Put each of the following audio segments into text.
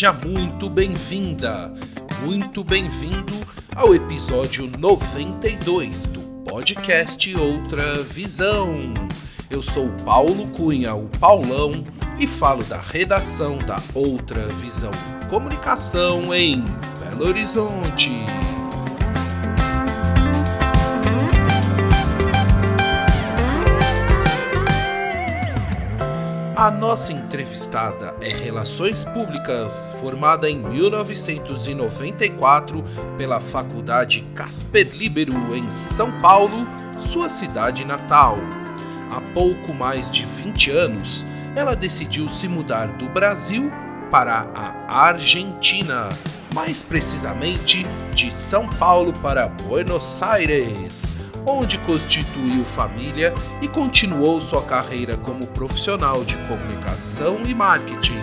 Seja muito bem-vinda, muito bem-vindo ao episódio 92 do podcast Outra Visão. Eu sou Paulo Cunha, o Paulão, e falo da redação da Outra Visão Comunicação em Belo Horizonte. A nossa entrevistada é Relações Públicas, formada em 1994 pela Faculdade Casper Libero, em São Paulo, sua cidade natal. Há pouco mais de 20 anos, ela decidiu se mudar do Brasil para a Argentina, mais precisamente de São Paulo para Buenos Aires onde constituiu família e continuou sua carreira como profissional de comunicação e marketing.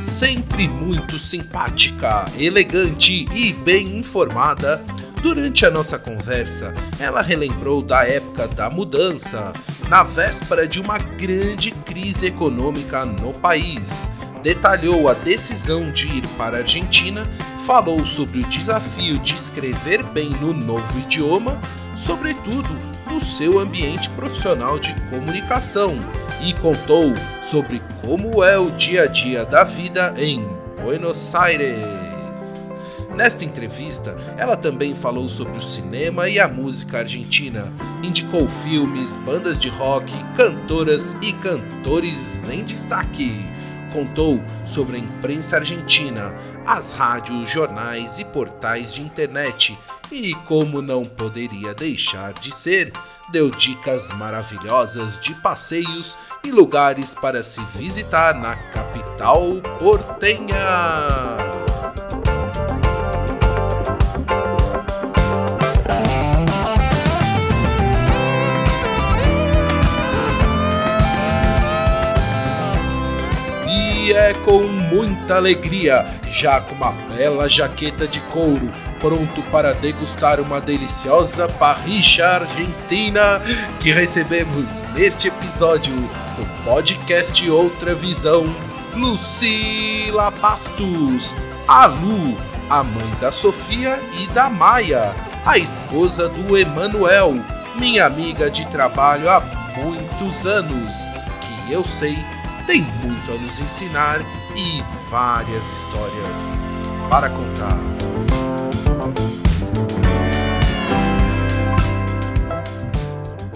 Sempre muito simpática, elegante e bem informada, durante a nossa conversa, ela relembrou da época da mudança, na véspera de uma grande crise econômica no país detalhou a decisão de ir para a Argentina, falou sobre o desafio de escrever bem no novo idioma, sobretudo no seu ambiente profissional de comunicação, e contou sobre como é o dia a dia da vida em Buenos Aires. Nesta entrevista, ela também falou sobre o cinema e a música argentina, indicou filmes, bandas de rock, cantoras e cantores em destaque. Contou sobre a imprensa argentina, as rádios, jornais e portais de internet. E, como não poderia deixar de ser, deu dicas maravilhosas de passeios e lugares para se visitar na capital portenha. É com muita alegria, já com uma bela jaqueta de couro, pronto para degustar uma deliciosa parricha argentina que recebemos neste episódio do podcast Outra Visão, Lucila Bastos, a Lu, a mãe da Sofia e da Maia, a esposa do Emanuel, minha amiga de trabalho há muitos anos, que eu sei tem muito a nos ensinar e várias histórias para contar.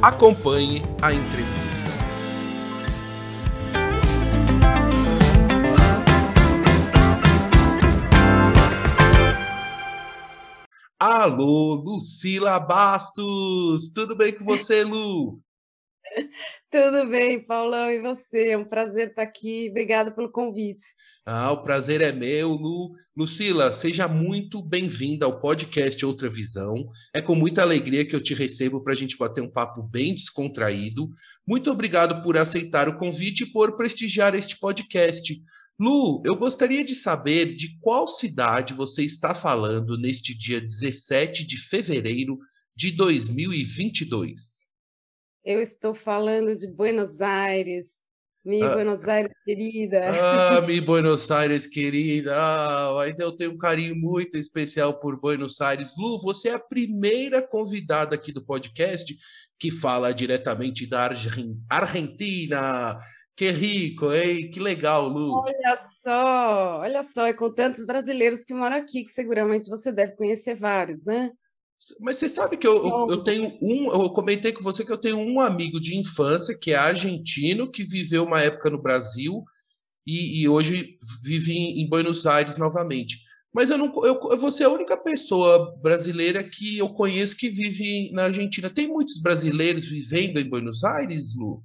Acompanhe a entrevista. Alô, Lucila Bastos! Tudo bem com você, Lu? Tudo bem, Paulão, e você? É um prazer estar aqui. Obrigada pelo convite. Ah, o prazer é meu, Lu. Lucila, seja muito bem-vinda ao podcast Outra Visão. É com muita alegria que eu te recebo para a gente bater um papo bem descontraído. Muito obrigado por aceitar o convite e por prestigiar este podcast. Lu, eu gostaria de saber de qual cidade você está falando neste dia 17 de fevereiro de 2022. Eu estou falando de Buenos Aires. Mi ah, Buenos Aires querida. Ah, mi Buenos Aires querida. Ah, mas eu tenho um carinho muito especial por Buenos Aires. Lu, você é a primeira convidada aqui do podcast que fala diretamente da Argentina. Que rico, hein? Que legal, Lu. Olha só, olha só, e com tantos brasileiros que moram aqui, que seguramente você deve conhecer vários, né? Mas você sabe que eu, eu, eu, tenho um. Eu comentei com você que eu tenho um amigo de infância que é argentino, que viveu uma época no Brasil e, e hoje vive em, em, Buenos Aires novamente. Mas eu não, eu, eu vou ser a única pessoa brasileira que eu conheço que vive na Argentina. Tem muitos brasileiros vivendo em Buenos Aires, Lu?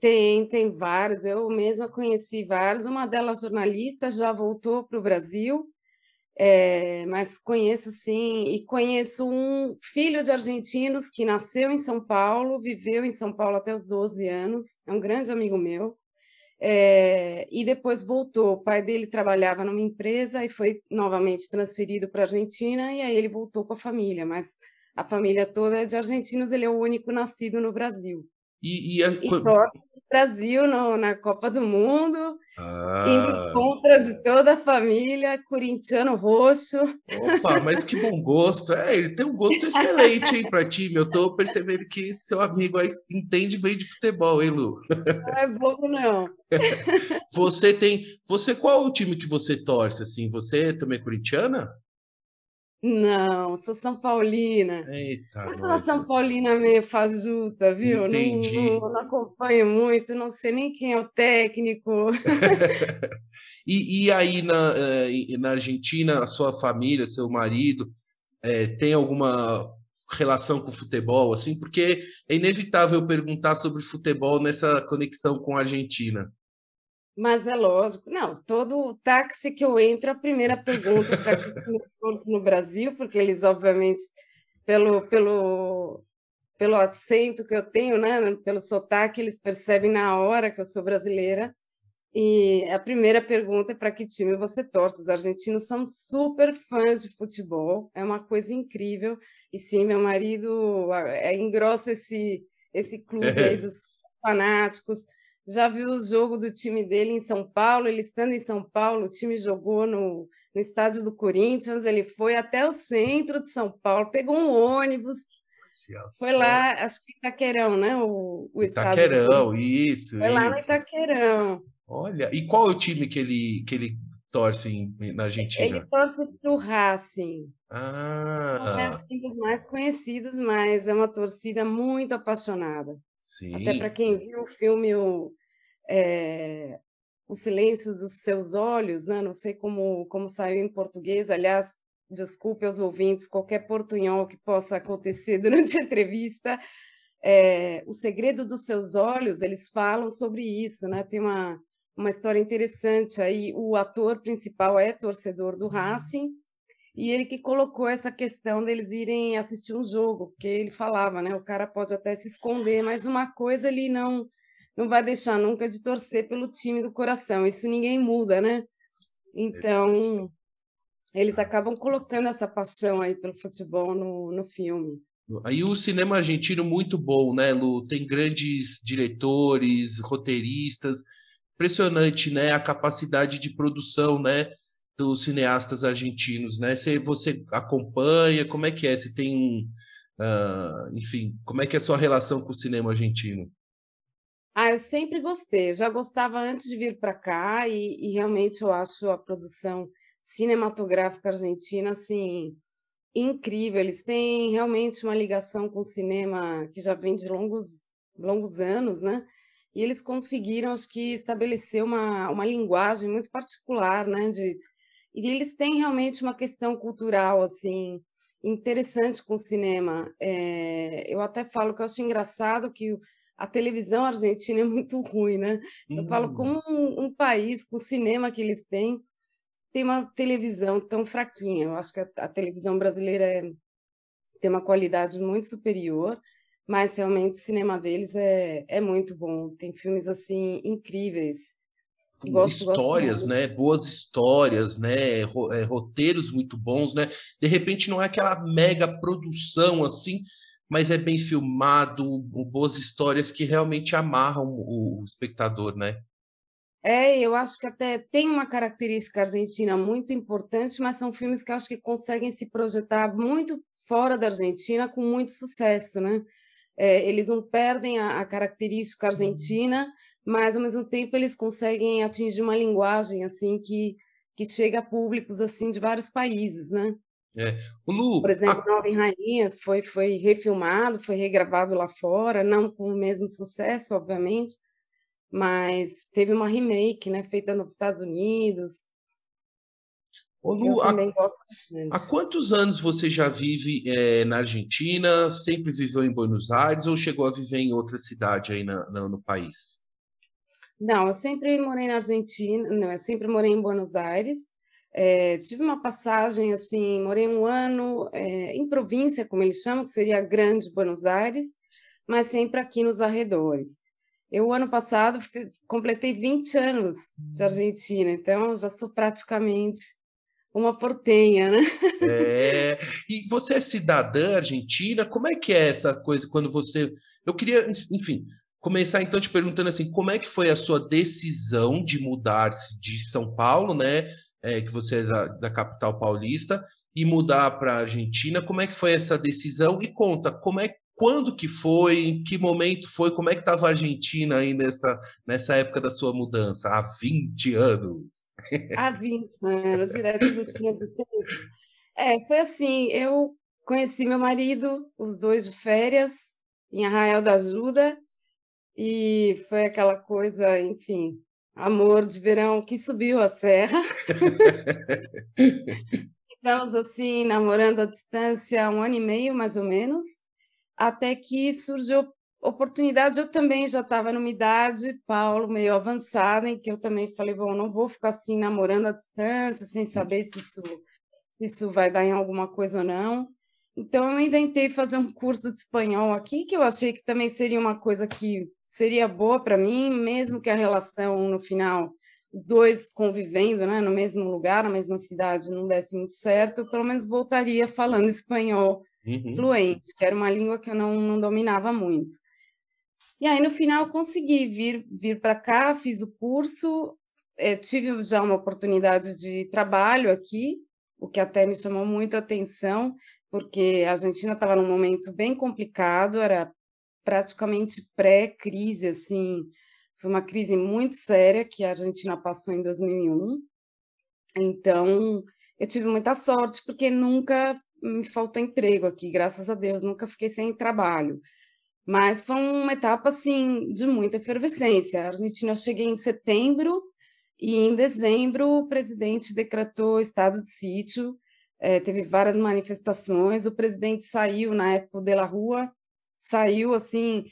Tem, tem vários. Eu mesma conheci vários. Uma delas, jornalista, já voltou para o Brasil, é, mas conheço sim, e conheço um filho de argentinos que nasceu em São Paulo, viveu em São Paulo até os 12 anos, é um grande amigo meu. É, e depois voltou. O pai dele trabalhava numa empresa e foi novamente transferido para a Argentina, e aí ele voltou com a família, mas a família toda é de argentinos, ele é o único nascido no Brasil. E, e, a... e torce Brasil no, na Copa do Mundo, ah. indo contra de toda a família, corintiano roxo. Opa, mas que bom gosto. É, ele tem um gosto excelente, hein, para time. Eu tô percebendo que seu amigo aí entende bem de futebol, hein, Lu? Não é bobo, não. Você tem. Você, qual o time que você torce, assim? Você também é corintiana? Não, sou São Paulina. Eita, Mas sou uma São Paulina meio fajuta, viu? Entendi. Não, não, não acompanho muito, não sei nem quem é o técnico. e, e aí na, eh, na Argentina, a sua família, seu marido, é, tem alguma relação com futebol, assim? Porque é inevitável perguntar sobre futebol nessa conexão com a Argentina. Mas é lógico, não, todo táxi que eu entro, a primeira pergunta para que time curso no Brasil, porque eles, obviamente, pelo, pelo, pelo acento que eu tenho, né, pelo sotaque, eles percebem na hora que eu sou brasileira. E a primeira pergunta é para que time você torce. Os argentinos são super fãs de futebol, é uma coisa incrível. E sim, meu marido é, engrossa esse, esse clube aí dos fanáticos já viu o jogo do time dele em São Paulo, ele estando em São Paulo, o time jogou no, no estádio do Corinthians, ele foi até o centro de São Paulo, pegou um ônibus, foi lá, acho que Itaquerão, né? O, o estádio. Itaquerão, isso. Foi isso. lá no Itaquerão. Olha, e qual é o time que ele, que ele torce na Argentina? Ele torce para o Racing. Ah. Não é assim dos mais conhecidos, mas é uma torcida muito apaixonada. Sim. Até para quem viu o filme o, é, o Silêncio dos Seus Olhos, né? não sei como, como saiu em português, aliás, desculpe aos ouvintes qualquer portunhol que possa acontecer durante a entrevista. É, o Segredo dos Seus Olhos, eles falam sobre isso, né? Tem uma, uma história interessante aí. O ator principal é torcedor do Racing, e ele que colocou essa questão deles irem assistir um jogo, porque ele falava, né? O cara pode até se esconder, mas uma coisa ele não não vai deixar nunca de torcer pelo time do coração. Isso ninguém muda, né? Então, eles acabam colocando essa paixão aí pelo futebol no, no filme. Aí o cinema argentino muito bom, né, Lu? Tem grandes diretores, roteiristas. Impressionante, né? A capacidade de produção, né? Dos cineastas argentinos, né? Se você acompanha, como é que é? Se tem, uh, enfim, como é que é a sua relação com o cinema argentino? Ah, eu sempre gostei, já gostava antes de vir para cá e, e, realmente eu acho a produção cinematográfica argentina assim incrível. Eles têm realmente uma ligação com o cinema que já vem de longos longos anos, né? E eles conseguiram, acho que, estabelecer uma, uma linguagem muito particular, né? De, e eles têm realmente uma questão cultural assim interessante com o cinema. É, eu até falo que eu acho engraçado que a televisão argentina é muito ruim, né? Eu hum. falo como um, um, país com o cinema que eles têm tem uma televisão tão fraquinha. Eu acho que a, a televisão brasileira é, tem uma qualidade muito superior, mas realmente o cinema deles é, é muito bom. Tem filmes assim incríveis. Gosto, histórias, gosto né? Boas histórias, né? É, roteiros muito bons, né? De repente não é aquela mega produção assim, mas é bem filmado, boas histórias que realmente amarram o, espectador, né? É, eu acho que até tem uma característica argentina muito importante, mas são filmes que acho que conseguem se projetar muito fora da Argentina com muito sucesso, né? É, eles não perdem a, a, característica uhum. argentina, mas ao mesmo tempo eles conseguem atingir uma linguagem assim que que chega a públicos assim de vários países, né? É. Lu, Por exemplo, a... Nove Rainhas foi, foi refilmado, foi regravado lá fora, não com o mesmo sucesso, obviamente, mas teve uma remake, né, feita nos Estados Unidos. Ô, Lu, eu também gosto bastante. Há quantos anos você já vive é, na Argentina? Sempre viveu em Buenos Aires ou chegou a viver em outra cidade aí na, na, no país? Não, eu sempre morei na Argentina, não, eu sempre morei em Buenos Aires. É, tive uma passagem assim, morei um ano é, em província, como eles chamam, que seria Grande Buenos Aires, mas sempre aqui nos arredores. Eu, ano passado, completei 20 anos de hum. Argentina, então já sou praticamente uma portenha, né? É. E você é cidadã argentina? Como é que é essa coisa quando você. Eu queria, enfim, começar então te perguntando assim, como é que foi a sua decisão de mudar-se de São Paulo, né? É, que você é da, da capital paulista, e mudar para a Argentina. Como é que foi essa decisão? E conta, como é quando que foi, em que momento foi, como é que estava a Argentina aí nessa, nessa época da sua mudança, há 20 anos? Há 20 anos, direto do tempo. É, foi assim, eu conheci meu marido, os dois de férias, em Arraial da Ajuda, e foi aquela coisa, enfim, amor de verão que subiu a serra. Ficamos assim, namorando à distância um ano e meio, mais ou menos até que surgiu oportunidade. Eu também já estava numa idade, Paulo, meio avançada, em que eu também falei: bom, não vou ficar assim namorando à distância, sem saber se isso, se isso vai dar em alguma coisa ou não. Então, eu inventei fazer um curso de espanhol aqui, que eu achei que também seria uma coisa que seria boa para mim, mesmo que a relação no final, os dois convivendo né, no mesmo lugar, na mesma cidade, não desse muito certo, pelo menos voltaria falando espanhol uhum. fluente, que era uma língua que eu não, não dominava muito. E aí, no final, consegui vir, vir para cá, fiz o curso, é, tive já uma oportunidade de trabalho aqui, o que até me chamou muito a atenção, porque a Argentina estava num momento bem complicado, era praticamente pré-crise, assim, foi uma crise muito séria que a Argentina passou em 2001. Então, eu tive muita sorte, porque nunca me faltou emprego aqui, graças a Deus, nunca fiquei sem trabalho. Mas foi uma etapa, assim, de muita efervescência. A Argentina, eu cheguei em setembro e em dezembro o presidente decretou estado de sítio, é, teve várias manifestações, o presidente saiu na época de la Rua, saiu, assim,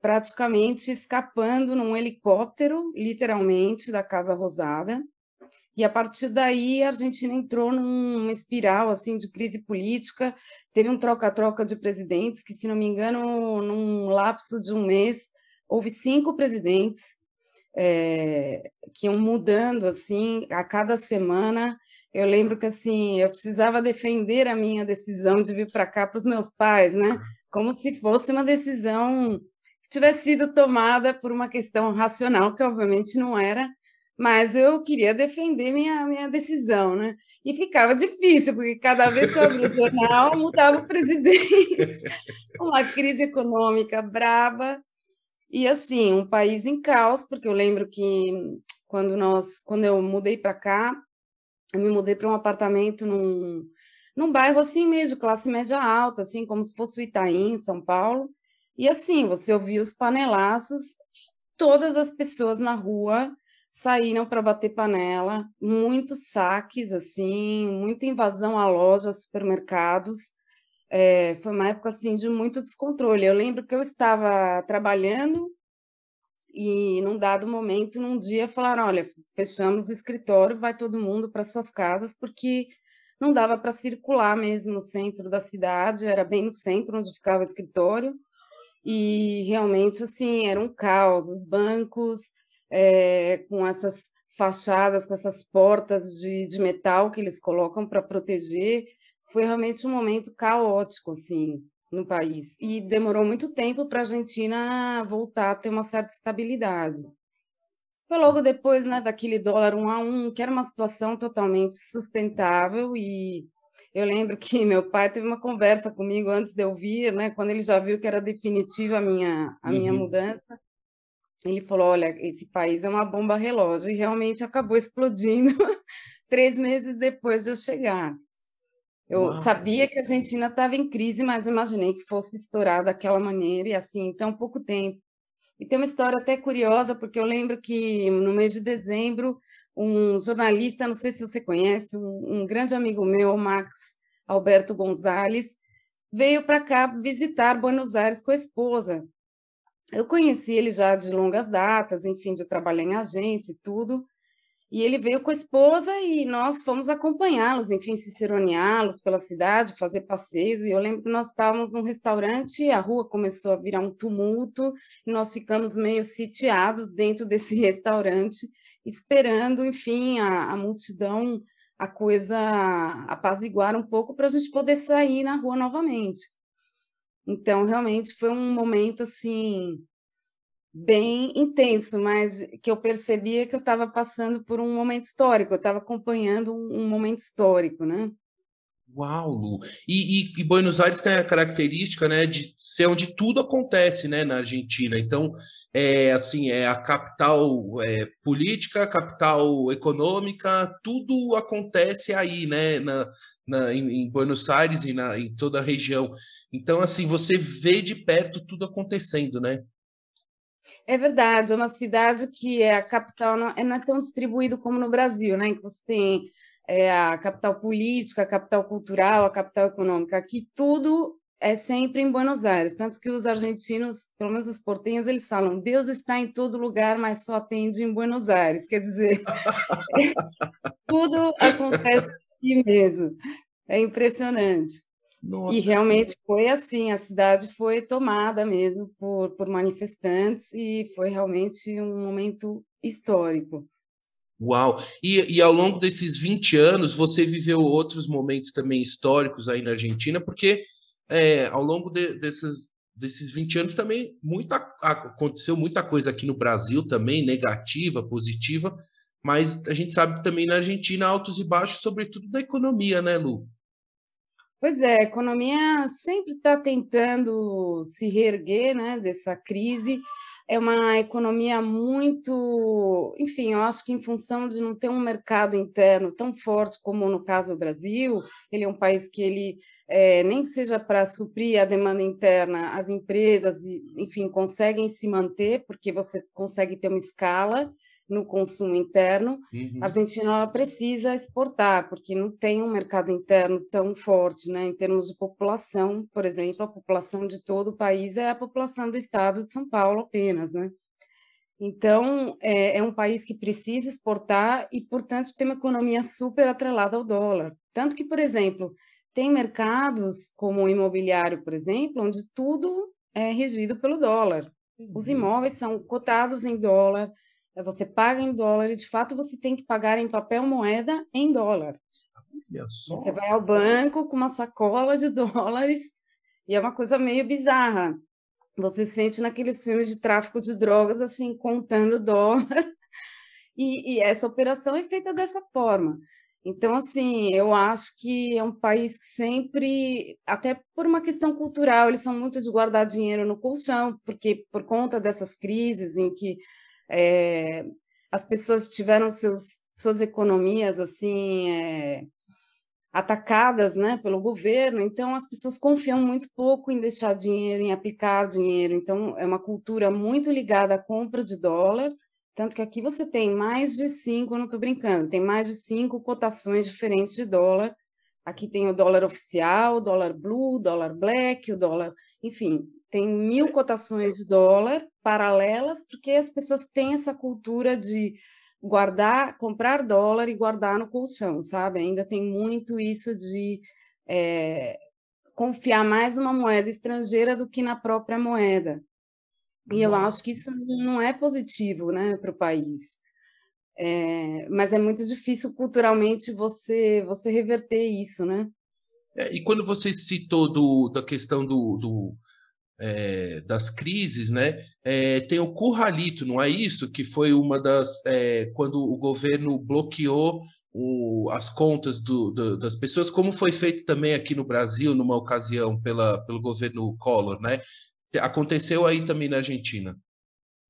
praticamente escapando num helicóptero, literalmente, da Casa Rosada. E a partir daí a Argentina entrou numa espiral assim de crise política. Teve um troca-troca de presidentes, que se não me engano, num lapso de um mês houve cinco presidentes é, que iam mudando assim a cada semana. Eu lembro que assim eu precisava defender a minha decisão de vir para cá para os meus pais, né? Como se fosse uma decisão que tivesse sido tomada por uma questão racional, que obviamente não era mas eu queria defender minha, minha decisão, né? E ficava difícil, porque cada vez que eu abria o jornal, mudava o presidente. Uma crise econômica braba. E assim, um país em caos, porque eu lembro que quando nós, quando eu mudei para cá, eu me mudei para um apartamento num, num bairro assim meio de classe média alta, assim como se fosse o Itaim, em São Paulo. E assim, você ouvia os panelaços, todas as pessoas na rua saíram para bater panela, muitos saques, assim, muita invasão a lojas, supermercados. É, foi uma época assim de muito descontrole. Eu lembro que eu estava trabalhando e num dado momento, num dia, falaram: olha, fechamos o escritório, vai todo mundo para suas casas, porque não dava para circular mesmo no centro da cidade, era bem no centro onde ficava o escritório, e realmente assim era um caos. Os bancos é, com essas fachadas, com essas portas de, de metal que eles colocam para proteger. Foi realmente um momento caótico, assim, no país. E demorou muito tempo para a Argentina voltar a ter uma certa estabilidade. Foi logo depois né, daquele dólar um a um, que era uma situação totalmente sustentável e eu lembro que meu pai teve uma conversa comigo antes de eu vir, né, quando ele já viu que era definitiva a minha, a minha uhum. mudança ele falou: olha, esse país é uma bomba relógio, e realmente acabou explodindo três meses depois de eu chegar. Eu Uau. sabia que a Argentina estava em crise, mas imaginei que fosse estourar daquela maneira e assim, tão pouco tempo. E tem uma história até curiosa, porque eu lembro que no mês de dezembro, um jornalista, não sei se você conhece, um, um grande amigo meu, Max Alberto Gonzalez, veio para cá visitar Buenos Aires com a esposa. Eu conheci ele já de longas datas, enfim, de trabalhar em agência e tudo. E ele veio com a esposa e nós fomos acompanhá-los, enfim, ciceroneá-los pela cidade, fazer passeios. E eu lembro que nós estávamos num restaurante, a rua começou a virar um tumulto, e nós ficamos meio sitiados dentro desse restaurante, esperando, enfim, a, a multidão, a coisa apaziguar um pouco para a gente poder sair na rua novamente. Então, realmente foi um momento assim bem intenso, mas que eu percebia que eu estava passando por um momento histórico, eu estava acompanhando um, um, momento histórico, né? Uau, Lu! E, e, e, Buenos Aires tem a característica, né, de ser onde tudo acontece, né, na Argentina. Então, é assim, é a capital é, política, capital econômica, tudo acontece aí, né, na, na em, em, Buenos Aires e na, em toda a região. Então, assim, você vê de perto tudo acontecendo, né? É verdade, é uma cidade que é a capital, não é, não é tão distribuído como no Brasil, né? Que você tem é, a capital política, a capital cultural, a capital econômica. Aqui tudo é sempre em Buenos Aires, tanto que os argentinos, pelo menos os portenhos, eles falam: Deus está em todo lugar, mas só atende em Buenos Aires. Quer dizer, tudo acontece aqui mesmo. É impressionante. Nossa. E realmente foi assim, a cidade foi tomada mesmo por, por manifestantes e foi realmente um momento histórico. Uau! E, e ao longo desses 20 anos, você viveu outros momentos também históricos aí na Argentina, porque é, ao longo de, desses, desses 20 anos também muita, aconteceu muita coisa aqui no Brasil também, negativa, positiva, mas a gente sabe também na Argentina altos e baixos, sobretudo da economia, né, Lu? Pois é, a economia sempre está tentando se reerguer né, dessa crise. É uma economia muito, enfim, eu acho que em função de não ter um mercado interno tão forte como no caso do Brasil, ele é um país que ele é, nem que seja para suprir a demanda interna, as empresas, enfim, conseguem se manter porque você consegue ter uma escala no consumo interno, uhum. a Argentina precisa exportar, porque não tem um mercado interno tão forte, né? Em termos de população, por exemplo, a população de todo o país é a população do estado de São Paulo apenas, né? Então, é, é um país que precisa exportar e, portanto, tem uma economia super atrelada ao dólar. Tanto que, por exemplo, tem mercados como o imobiliário, por exemplo, onde tudo é regido pelo dólar. Os imóveis são cotados em dólar, você paga em dólar e, de fato, você tem que pagar em papel moeda em dólar. Você vai ao banco com uma sacola de dólares e é uma coisa meio bizarra. Você sente naqueles filmes de tráfico de drogas, assim, contando dólar. E, e essa operação é feita dessa forma. Então, assim, eu acho que é um país que sempre, até por uma questão cultural, eles são muito de guardar dinheiro no colchão, porque por conta dessas crises em que é, as pessoas tiveram seus, suas economias assim é, atacadas né, pelo governo, então as pessoas confiam muito pouco em deixar dinheiro, em aplicar dinheiro. Então é uma cultura muito ligada à compra de dólar, tanto que aqui você tem mais de cinco, não estou brincando, tem mais de cinco cotações diferentes de dólar. Aqui tem o dólar oficial, o dólar blue, o dólar black, o dólar, enfim, tem mil cotações de dólar paralelas, porque as pessoas têm essa cultura de guardar, comprar dólar e guardar no colchão, sabe? Ainda tem muito isso de é, confiar mais numa moeda estrangeira do que na própria moeda. E eu acho que isso não é positivo né, para o país. É, mas é muito difícil culturalmente você, você reverter isso, né? É, e quando você citou do, da questão do, do é, das crises, né? É, tem o curralito, não é isso? Que foi uma das é, quando o governo bloqueou o, as contas do, do, das pessoas, como foi feito também aqui no Brasil numa ocasião pela, pelo governo Collor, né? Aconteceu aí também na Argentina.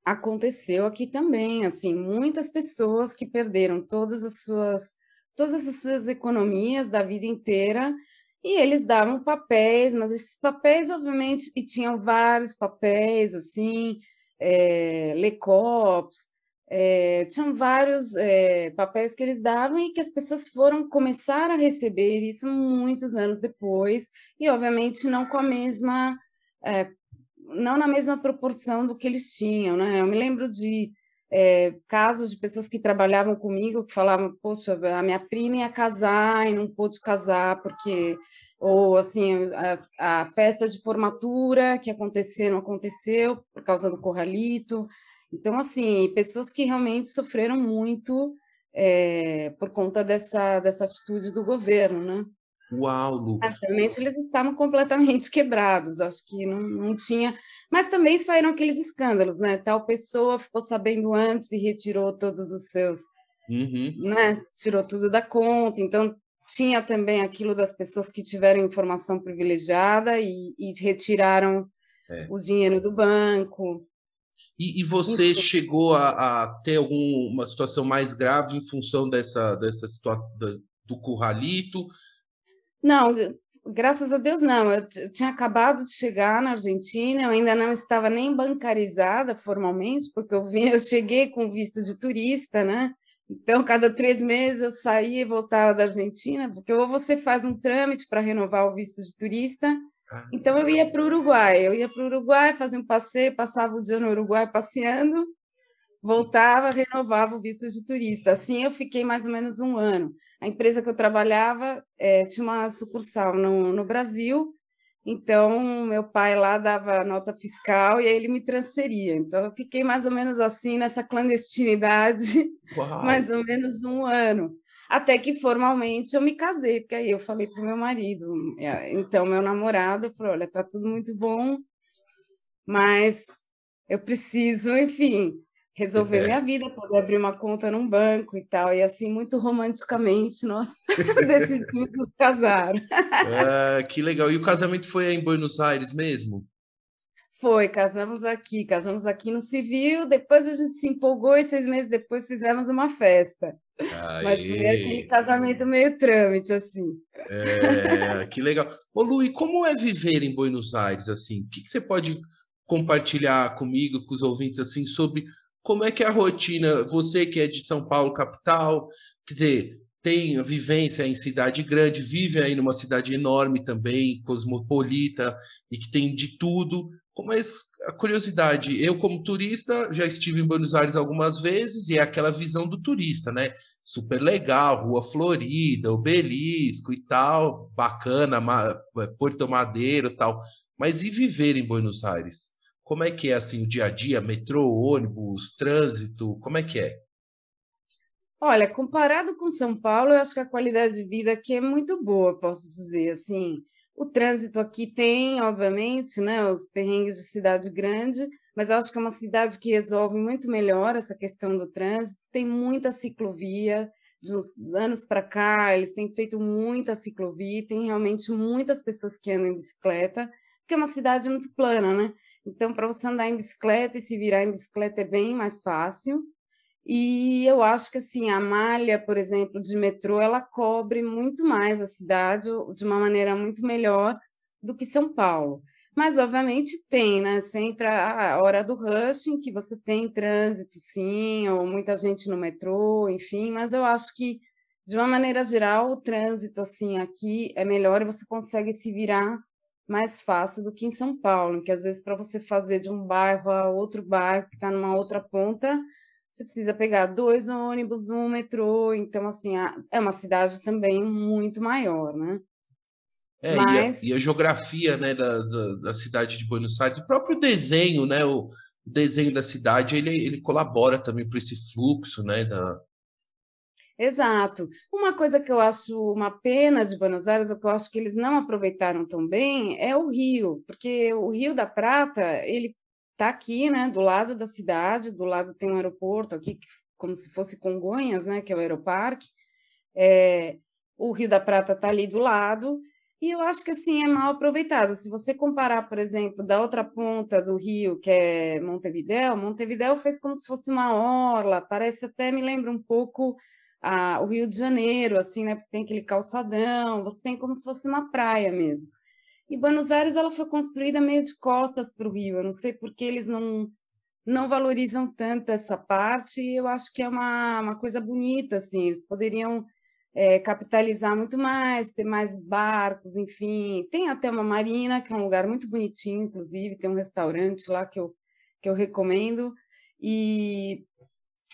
Aconteceu aqui também, assim, muitas pessoas que perderam todas as suas todas as suas economias da vida inteira e eles davam papéis, mas esses papéis, obviamente, e tinham vários papéis, assim, é, Lecops, é, tinham vários é, papéis que eles davam e que as pessoas foram começar a receber isso muitos anos depois, e obviamente não com a mesma, é, não na mesma proporção do que eles tinham, né? Eu me lembro de é, casos de pessoas que trabalhavam comigo que falavam, poxa, a minha prima ia casar e não pôde casar porque ou assim a, a festa de formatura que aconteceu não aconteceu por causa do corralito então, assim, pessoas que realmente sofreram muito é, por conta dessa, dessa atitude do governo, né? Uau, Lucas. Realmente eles estavam completamente quebrados, acho que não, não tinha. Mas também saíram aqueles escândalos, né? Tal pessoa ficou sabendo antes e retirou todos os seus. Uhum. Né? Tirou tudo da conta. Então, tinha também aquilo das pessoas que tiveram informação privilegiada e, e retiraram é. o dinheiro do banco. E, e você Isso. chegou a, a, ter alguma situação mais grave em função dessa, dessa situação do curralito? Não, graças a Deus não. Eu tinha acabado de chegar na Argentina, eu ainda não estava nem bancarizada formalmente, porque eu, vim, eu cheguei com visto de turista, né? Então, cada três meses eu saía e voltava da Argentina, porque ou você faz um trâmite para renovar o visto de turista, então eu ia para o Uruguai, eu ia para o Uruguai, fazia um passeio, passava o dia no Uruguai passeando, voltava, renovava o visto de turista. Assim eu fiquei mais ou menos um ano. A empresa que eu trabalhava é, tinha uma sucursal no, no Brasil, então meu pai lá dava nota fiscal e aí ele me transferia. Então eu fiquei mais ou menos assim nessa clandestinidade, Uau. mais ou menos um ano. Até que formalmente eu me casei, porque aí eu falei para o meu marido, é, então meu namorado falou: olha, tá tudo muito bom, mas eu preciso, enfim, resolver é. minha vida, poder abrir uma conta num banco e tal. E assim, muito romanticamente, nós decidimos nos casar. Ah, que legal. E o casamento foi em Buenos Aires mesmo? Foi, casamos aqui, casamos aqui no civil, depois a gente se empolgou e seis meses depois fizemos uma festa. Aê. Mas foi aquele casamento meio trâmite, assim. É, que legal. Ô, Lu, e como é viver em Buenos Aires, assim? O que, que você pode compartilhar comigo, com os ouvintes, assim, sobre como é que é a rotina? Você que é de São Paulo, capital, quer dizer, tem vivência em cidade grande, vive aí numa cidade enorme também, cosmopolita, e que tem de tudo. Mas a curiosidade, eu como turista já estive em Buenos Aires algumas vezes e é aquela visão do turista, né? Super legal, Rua Florida, Obelisco e tal, bacana, Porto Madeiro e tal. Mas e viver em Buenos Aires? Como é que é assim o dia a dia, metrô, ônibus, trânsito, como é que é? Olha, comparado com São Paulo, eu acho que a qualidade de vida aqui é muito boa, posso dizer, assim, o trânsito aqui tem, obviamente, né, os perrengues de cidade grande, mas eu acho que é uma cidade que resolve muito melhor essa questão do trânsito. Tem muita ciclovia, de uns anos para cá, eles têm feito muita ciclovia, tem realmente muitas pessoas que andam em bicicleta, porque é uma cidade muito plana, né? Então, para você andar em bicicleta e se virar em bicicleta é bem mais fácil. E eu acho que assim, a malha, por exemplo, de metrô, ela cobre muito mais a cidade de uma maneira muito melhor do que São Paulo. Mas, obviamente, tem, né? Sempre a hora do rush, em que você tem trânsito, sim, ou muita gente no metrô, enfim, mas eu acho que, de uma maneira geral, o trânsito, assim, aqui é melhor e você consegue se virar mais fácil do que em São Paulo, que às vezes para você fazer de um bairro a outro bairro que está numa outra ponta, você precisa pegar dois ônibus, um metrô, então, assim, é uma cidade também muito maior, né? É, Mas... e, a, e, a, geografia né, da, da, da, cidade de Buenos Aires, o próprio desenho, né, o desenho da cidade, ele, ele colabora também para esse fluxo, né, da... Exato. Uma coisa que eu acho uma pena de Buenos Aires, o que eu acho que eles não aproveitaram tão bem, é o Rio, porque o Rio da Prata, ele está aqui, né, do lado da cidade, do lado tem um aeroporto aqui, como se fosse Congonhas, né, que é o Aeroparque. É, o Rio da Prata está ali do lado, e eu acho que assim é mal aproveitado. Se você comparar, por exemplo, da outra ponta do rio, que é Montevidéu, Montevidéu fez como se fosse uma orla, parece até me lembra um pouco a, o Rio de Janeiro, assim, né? Porque tem aquele calçadão, você tem como se fosse uma praia mesmo. E Buenos Aires ela foi construída meio de costas para o rio. Eu não sei porque eles não não valorizam tanto essa parte, e eu acho que é uma, uma coisa bonita, assim, eles poderiam é, capitalizar muito mais, ter mais barcos, enfim. Tem até uma marina, que é um lugar muito bonitinho, inclusive, tem um restaurante lá que eu, que eu recomendo, e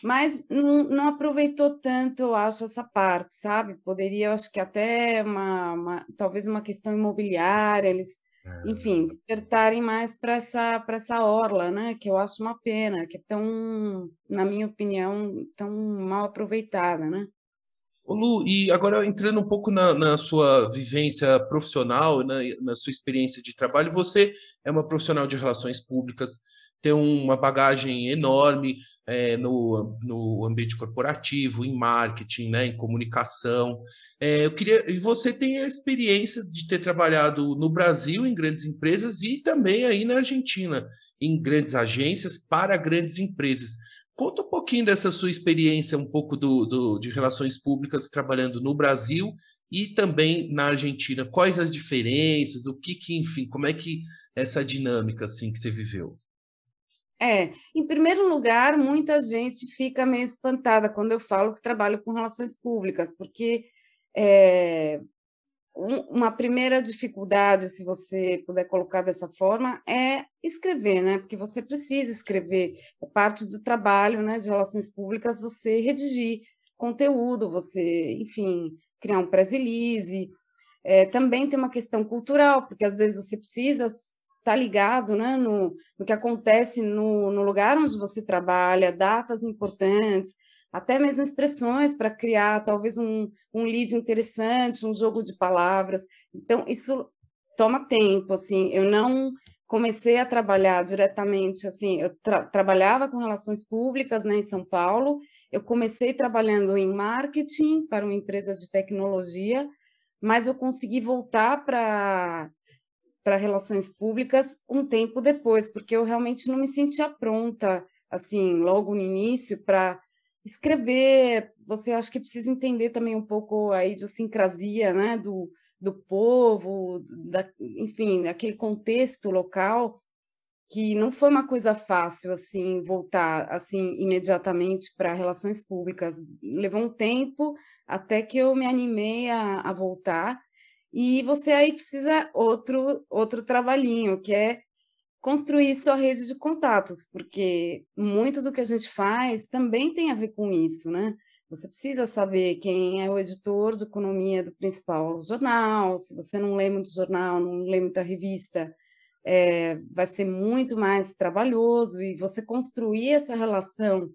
mas não, não aproveitou tanto, eu acho, essa parte, sabe? Poderia, eu acho que até uma, uma talvez uma questão imobiliária, eles, é. enfim, despertarem mais para essa, essa orla, né? Que eu acho uma pena, que é tão, na minha opinião, tão mal aproveitada, né? Ô Lu, e agora entrando um pouco na, na sua vivência profissional, na, na sua experiência de trabalho, você é uma profissional de relações públicas, tem uma bagagem enorme é, no, no ambiente corporativo, em marketing, né, em comunicação. É, eu queria, e você tem a experiência de ter trabalhado no Brasil em grandes empresas e também aí na Argentina em grandes agências para grandes empresas. Conta um pouquinho dessa sua experiência, um pouco do, do, de relações públicas trabalhando no Brasil e também na Argentina. Quais as diferenças? O que, que enfim, como é que essa dinâmica assim que você viveu? É, em primeiro lugar, muita gente fica meio espantada quando eu falo que trabalho com relações públicas, porque é, um, uma primeira dificuldade, se você puder colocar dessa forma, é escrever, né? Porque você precisa escrever. É parte do trabalho né, de relações públicas você redigir conteúdo, você, enfim, criar um press release. É, também tem uma questão cultural, porque às vezes você precisa tá ligado né, no, no que acontece no, no lugar onde você trabalha, datas importantes, até mesmo expressões para criar talvez um, um lead interessante, um jogo de palavras. Então, isso toma tempo, assim, eu não comecei a trabalhar diretamente, assim, eu tra trabalhava com relações públicas, né, em São Paulo, eu comecei trabalhando em marketing para uma empresa de tecnologia, mas eu consegui voltar para para relações públicas um tempo depois, porque eu realmente não me sentia pronta, assim, logo no início, para escrever. Você acha que precisa entender também um pouco a idiosincrasia, né, do, do povo, da, enfim, aquele contexto local, que não foi uma coisa fácil, assim, voltar, assim, imediatamente para relações públicas. Levou um tempo até que eu me animei a, a voltar, e você aí precisa outro outro trabalhinho, que é construir sua rede de contatos, porque muito do que a gente faz também tem a ver com isso, né? Você precisa saber quem é o editor de economia do principal jornal, se você não lê muito jornal, não lê muita revista, é, vai ser muito mais trabalhoso e você construir essa relação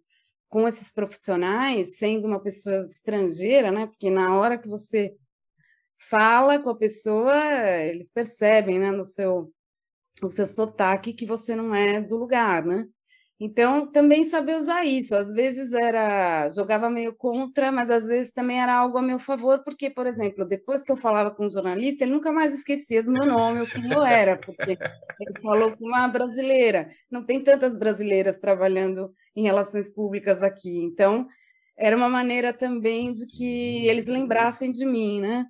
com esses profissionais, sendo uma pessoa estrangeira, né? Porque na hora que você fala com a pessoa, eles percebem, né, no seu, no seu sotaque que você não é do lugar, né? Então, também saber usar isso. Às vezes era jogava meio contra, mas às vezes também era algo a meu favor, porque, por exemplo, depois que eu falava com um jornalista, ele nunca mais esquecia do meu nome, o que eu era, porque ele falou com uma brasileira. Não tem tantas brasileiras trabalhando em relações públicas aqui. Então, era uma maneira também de que eles lembrassem de mim, né?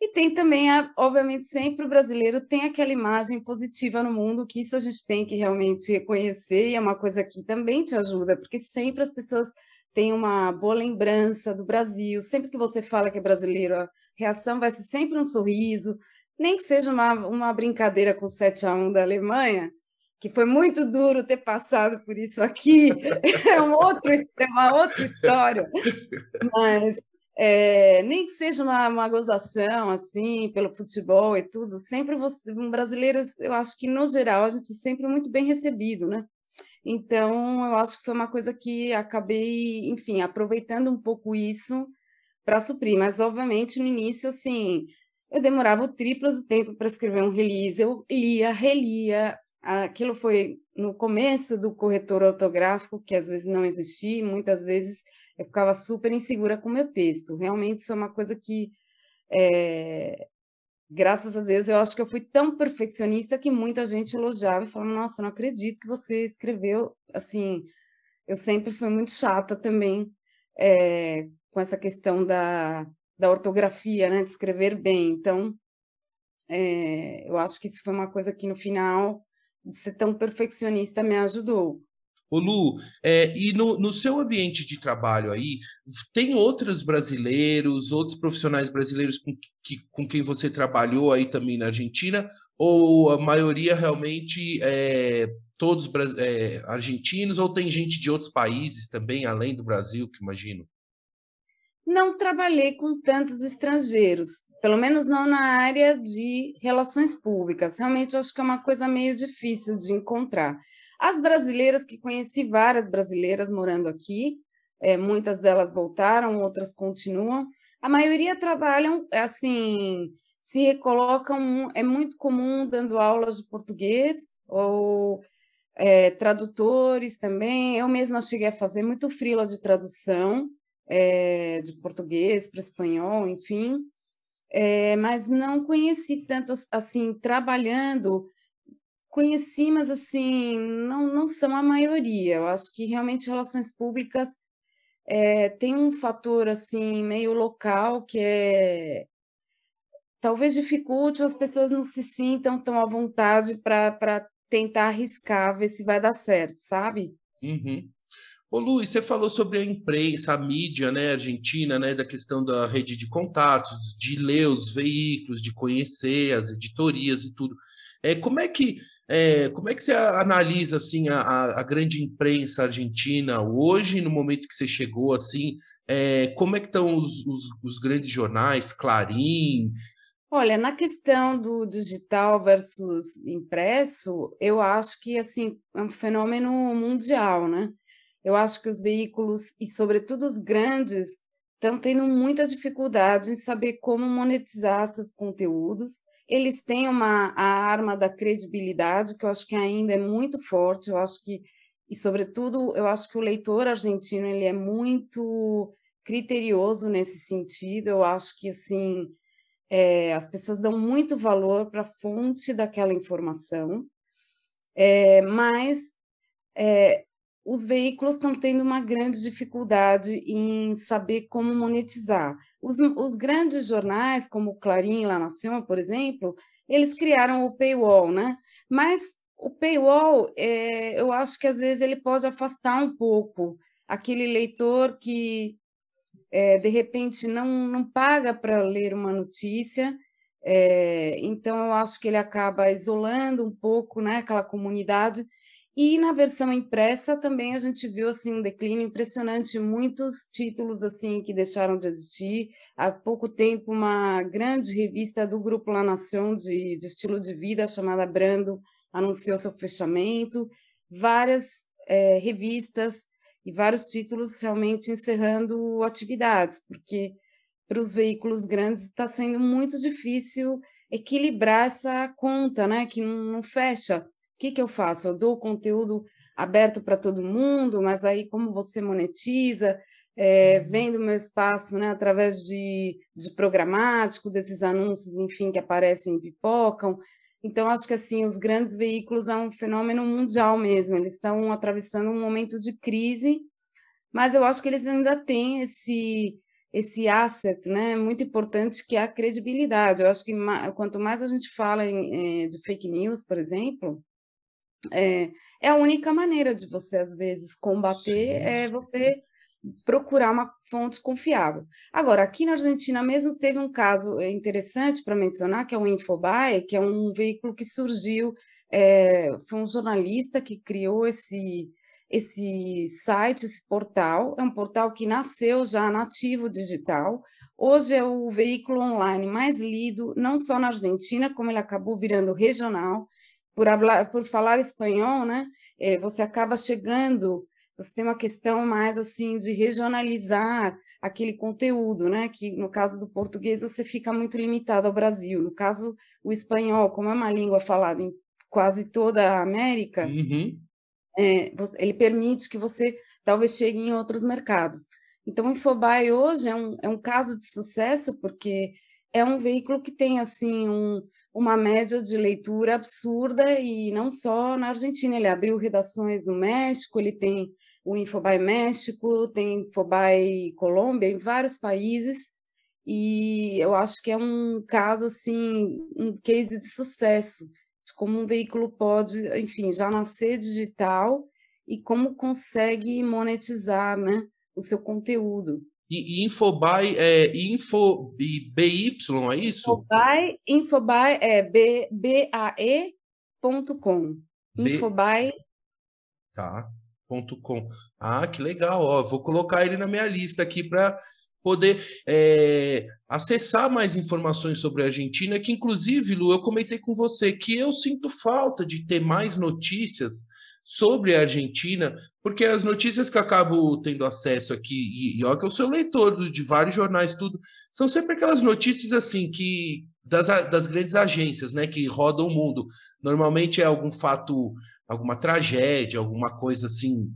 E tem também, obviamente, sempre o brasileiro tem aquela imagem positiva no mundo, que isso a gente tem que realmente reconhecer, e é uma coisa que também te ajuda, porque sempre as pessoas têm uma boa lembrança do Brasil, sempre que você fala que é brasileiro, a reação vai ser sempre um sorriso, nem que seja uma, uma brincadeira com 7 a 1 da Alemanha, que foi muito duro ter passado por isso aqui, é, um outro, é uma outra história, mas é, nem que seja uma, uma gozação, assim, pelo futebol e tudo, sempre você, um brasileiro, eu acho que, no geral, a gente é sempre muito bem recebido, né? Então, eu acho que foi uma coisa que acabei, enfim, aproveitando um pouco isso para suprir, mas, obviamente, no início, assim, eu demorava o triplo do tempo para escrever um release, eu lia, relia, aquilo foi no começo do corretor ortográfico, que às vezes não existia, muitas vezes eu ficava super insegura com o meu texto. Realmente, isso é uma coisa que, é, graças a Deus, eu acho que eu fui tão perfeccionista que muita gente elogiava e falava: Nossa, não acredito que você escreveu. Assim, eu sempre fui muito chata também é, com essa questão da, da ortografia, né, de escrever bem. Então, é, eu acho que isso foi uma coisa que, no final, de ser tão perfeccionista, me ajudou. Ô Lu, é, e no, no, seu ambiente de trabalho aí, tem outros brasileiros, outros profissionais brasileiros com, que, com quem você trabalhou aí também na Argentina? Ou a maioria realmente é todos é, argentinos, ou tem gente de outros países também, além do Brasil, que imagino? Não trabalhei com tantos estrangeiros, pelo menos não na área de relações públicas. Realmente acho que é uma coisa meio difícil de encontrar. As brasileiras, que conheci várias brasileiras morando aqui, é, muitas delas voltaram, outras continuam. A maioria trabalham, assim, se recolocam, é muito comum dando aulas de português ou é, tradutores também. Eu mesma cheguei a fazer muito frila de tradução é, de português para espanhol, enfim. É, mas não conheci tanto assim trabalhando Conheci, mas assim, não, não são a maioria. Eu acho que realmente relações públicas é, tem um fator assim meio local que é talvez dificulte as pessoas não se sintam tão à vontade para tentar arriscar, ver se vai dar certo, sabe? Uhum. Ô Luiz, você falou sobre a imprensa, a mídia, né, argentina, né, da questão da rede de contatos, de ler os veículos, de conhecer as editorias e tudo. É, como é que é, como é que você analisa assim a, a, grande imprensa argentina hoje, no momento que você chegou assim? É, como é que estão os, os, os, grandes jornais, Clarim? Olha, na questão do digital versus impresso, eu acho que assim é um fenômeno mundial, né? Eu acho que os veículos e sobretudo os grandes estão tendo muita dificuldade em saber como monetizar seus conteúdos eles têm uma a arma da credibilidade, que eu acho que ainda é muito forte, eu acho que, e sobretudo, eu acho que o leitor argentino ele é muito criterioso nesse sentido, eu acho que, assim, é, as pessoas dão muito valor para a fonte daquela informação, é, mas é, os veículos estão tendo uma grande dificuldade em saber como monetizar. Os, os grandes jornais, como o Clarim e La Nación, por exemplo, eles criaram o paywall, né? Mas o paywall, é, eu acho que às vezes ele pode afastar um pouco aquele leitor que é, de repente não, não paga para ler uma notícia, é, então eu acho que ele acaba isolando um pouco né, aquela comunidade e na versão impressa também a gente viu assim um declínio impressionante, muitos títulos assim que deixaram de existir. Há pouco tempo uma grande revista do grupo La Nación de, de estilo de vida chamada Brando anunciou seu fechamento. Várias é, revistas e vários títulos realmente encerrando atividades, porque para os veículos grandes está sendo muito difícil equilibrar essa conta, né, que não, fecha que, que eu faço? Eu dou conteúdo aberto para todo mundo, mas aí como você monetiza, é, vendo meu espaço né, através de, de programático, desses anúncios, enfim, que aparecem e pipocam. Então, acho que assim, os grandes veículos é um fenômeno mundial mesmo, eles estão atravessando um momento de crise, mas eu acho que eles ainda têm esse, esse asset né, muito importante que é a credibilidade. Eu acho que quanto mais a gente fala em, eh, de fake news, por exemplo, é, é a única maneira de você, às vezes, combater é você procurar uma fonte confiável. Agora, aqui na Argentina mesmo teve um caso é, interessante para mencionar, que é o Infobae, que é um veículo que surgiu, é, foi um jornalista que criou esse, esse site, esse portal, é um portal que nasceu já nativo digital, hoje é o veículo online mais lido, não só na Argentina, como ele acabou virando regional, por, hablar, por falar espanhol, né, é, você acaba chegando, você tem uma questão mais assim de regionalizar aquele conteúdo, né, que no caso do português você fica muito limitado ao Brasil. No caso o espanhol, como é uma língua falada em quase toda a América, uhum. é, ele permite que você talvez chegue em outros mercados. Então, o Infobae hoje é um, é um caso de sucesso porque é um veículo que tem assim um, uma média de leitura absurda e não só na Argentina, ele abriu redações no México, ele tem o Infobae México, tem Infobae Colômbia, em vários países, e eu acho que é um caso assim, um case de sucesso, de como um veículo pode, enfim, já nascer digital e como consegue monetizar né, o seu conteúdo. E, e é info BY, é isso? Infobuy, Infobuy é B, B-A-E.com. Infobuy. Tá. Ponto com. Ah, que legal. Ó, vou colocar ele na minha lista aqui para poder é, acessar mais informações sobre a Argentina, que inclusive, Lu, eu comentei com você que eu sinto falta de ter mais notícias sobre a Argentina, porque as notícias que eu acabo tendo acesso aqui, e, e olha que eu sou leitor de vários jornais, tudo, são sempre aquelas notícias assim que das, das grandes agências, né, que rodam o mundo. Normalmente é algum fato, alguma tragédia, alguma coisa assim,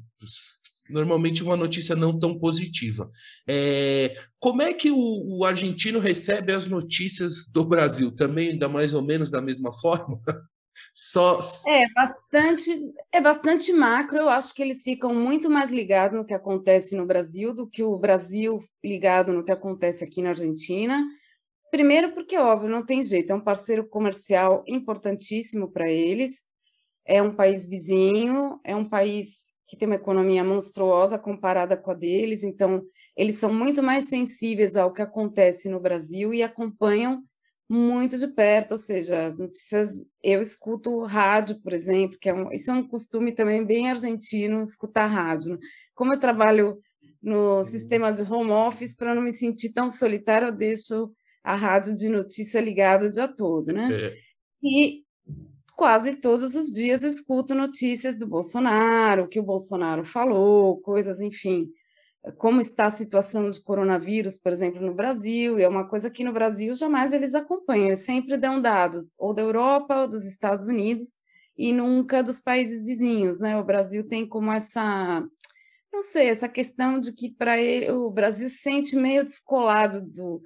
normalmente uma notícia não tão positiva. É, como é que o, o, argentino recebe as notícias do Brasil? Também da mais ou menos da mesma forma? Só... É bastante, é bastante macro. Eu acho que eles ficam muito mais ligados no que acontece no Brasil do que o Brasil ligado no que acontece aqui na Argentina. Primeiro, porque, óbvio, não tem jeito, é um parceiro comercial importantíssimo para eles, é um país vizinho, é um país que tem uma economia monstruosa comparada com a deles, então eles são muito mais sensíveis ao que acontece no Brasil e acompanham muito de perto, ou seja, as notícias, eu escuto rádio, por exemplo, que é um, isso é um costume também bem argentino, escutar rádio. Como eu trabalho no uhum. sistema de home office, para não me sentir tão solitário, eu deixo a rádio de notícia ligada o dia todo, né? É. E quase todos os dias eu escuto notícias do Bolsonaro, o que o Bolsonaro falou, coisas, enfim, como está a situação de coronavírus, por exemplo, no Brasil, e é uma coisa que no Brasil jamais eles acompanham, eles sempre dão dados ou da Europa ou dos Estados Unidos e nunca dos países vizinhos, né? O Brasil tem como essa, não sei, essa questão de que para ele o Brasil se sente meio descolado do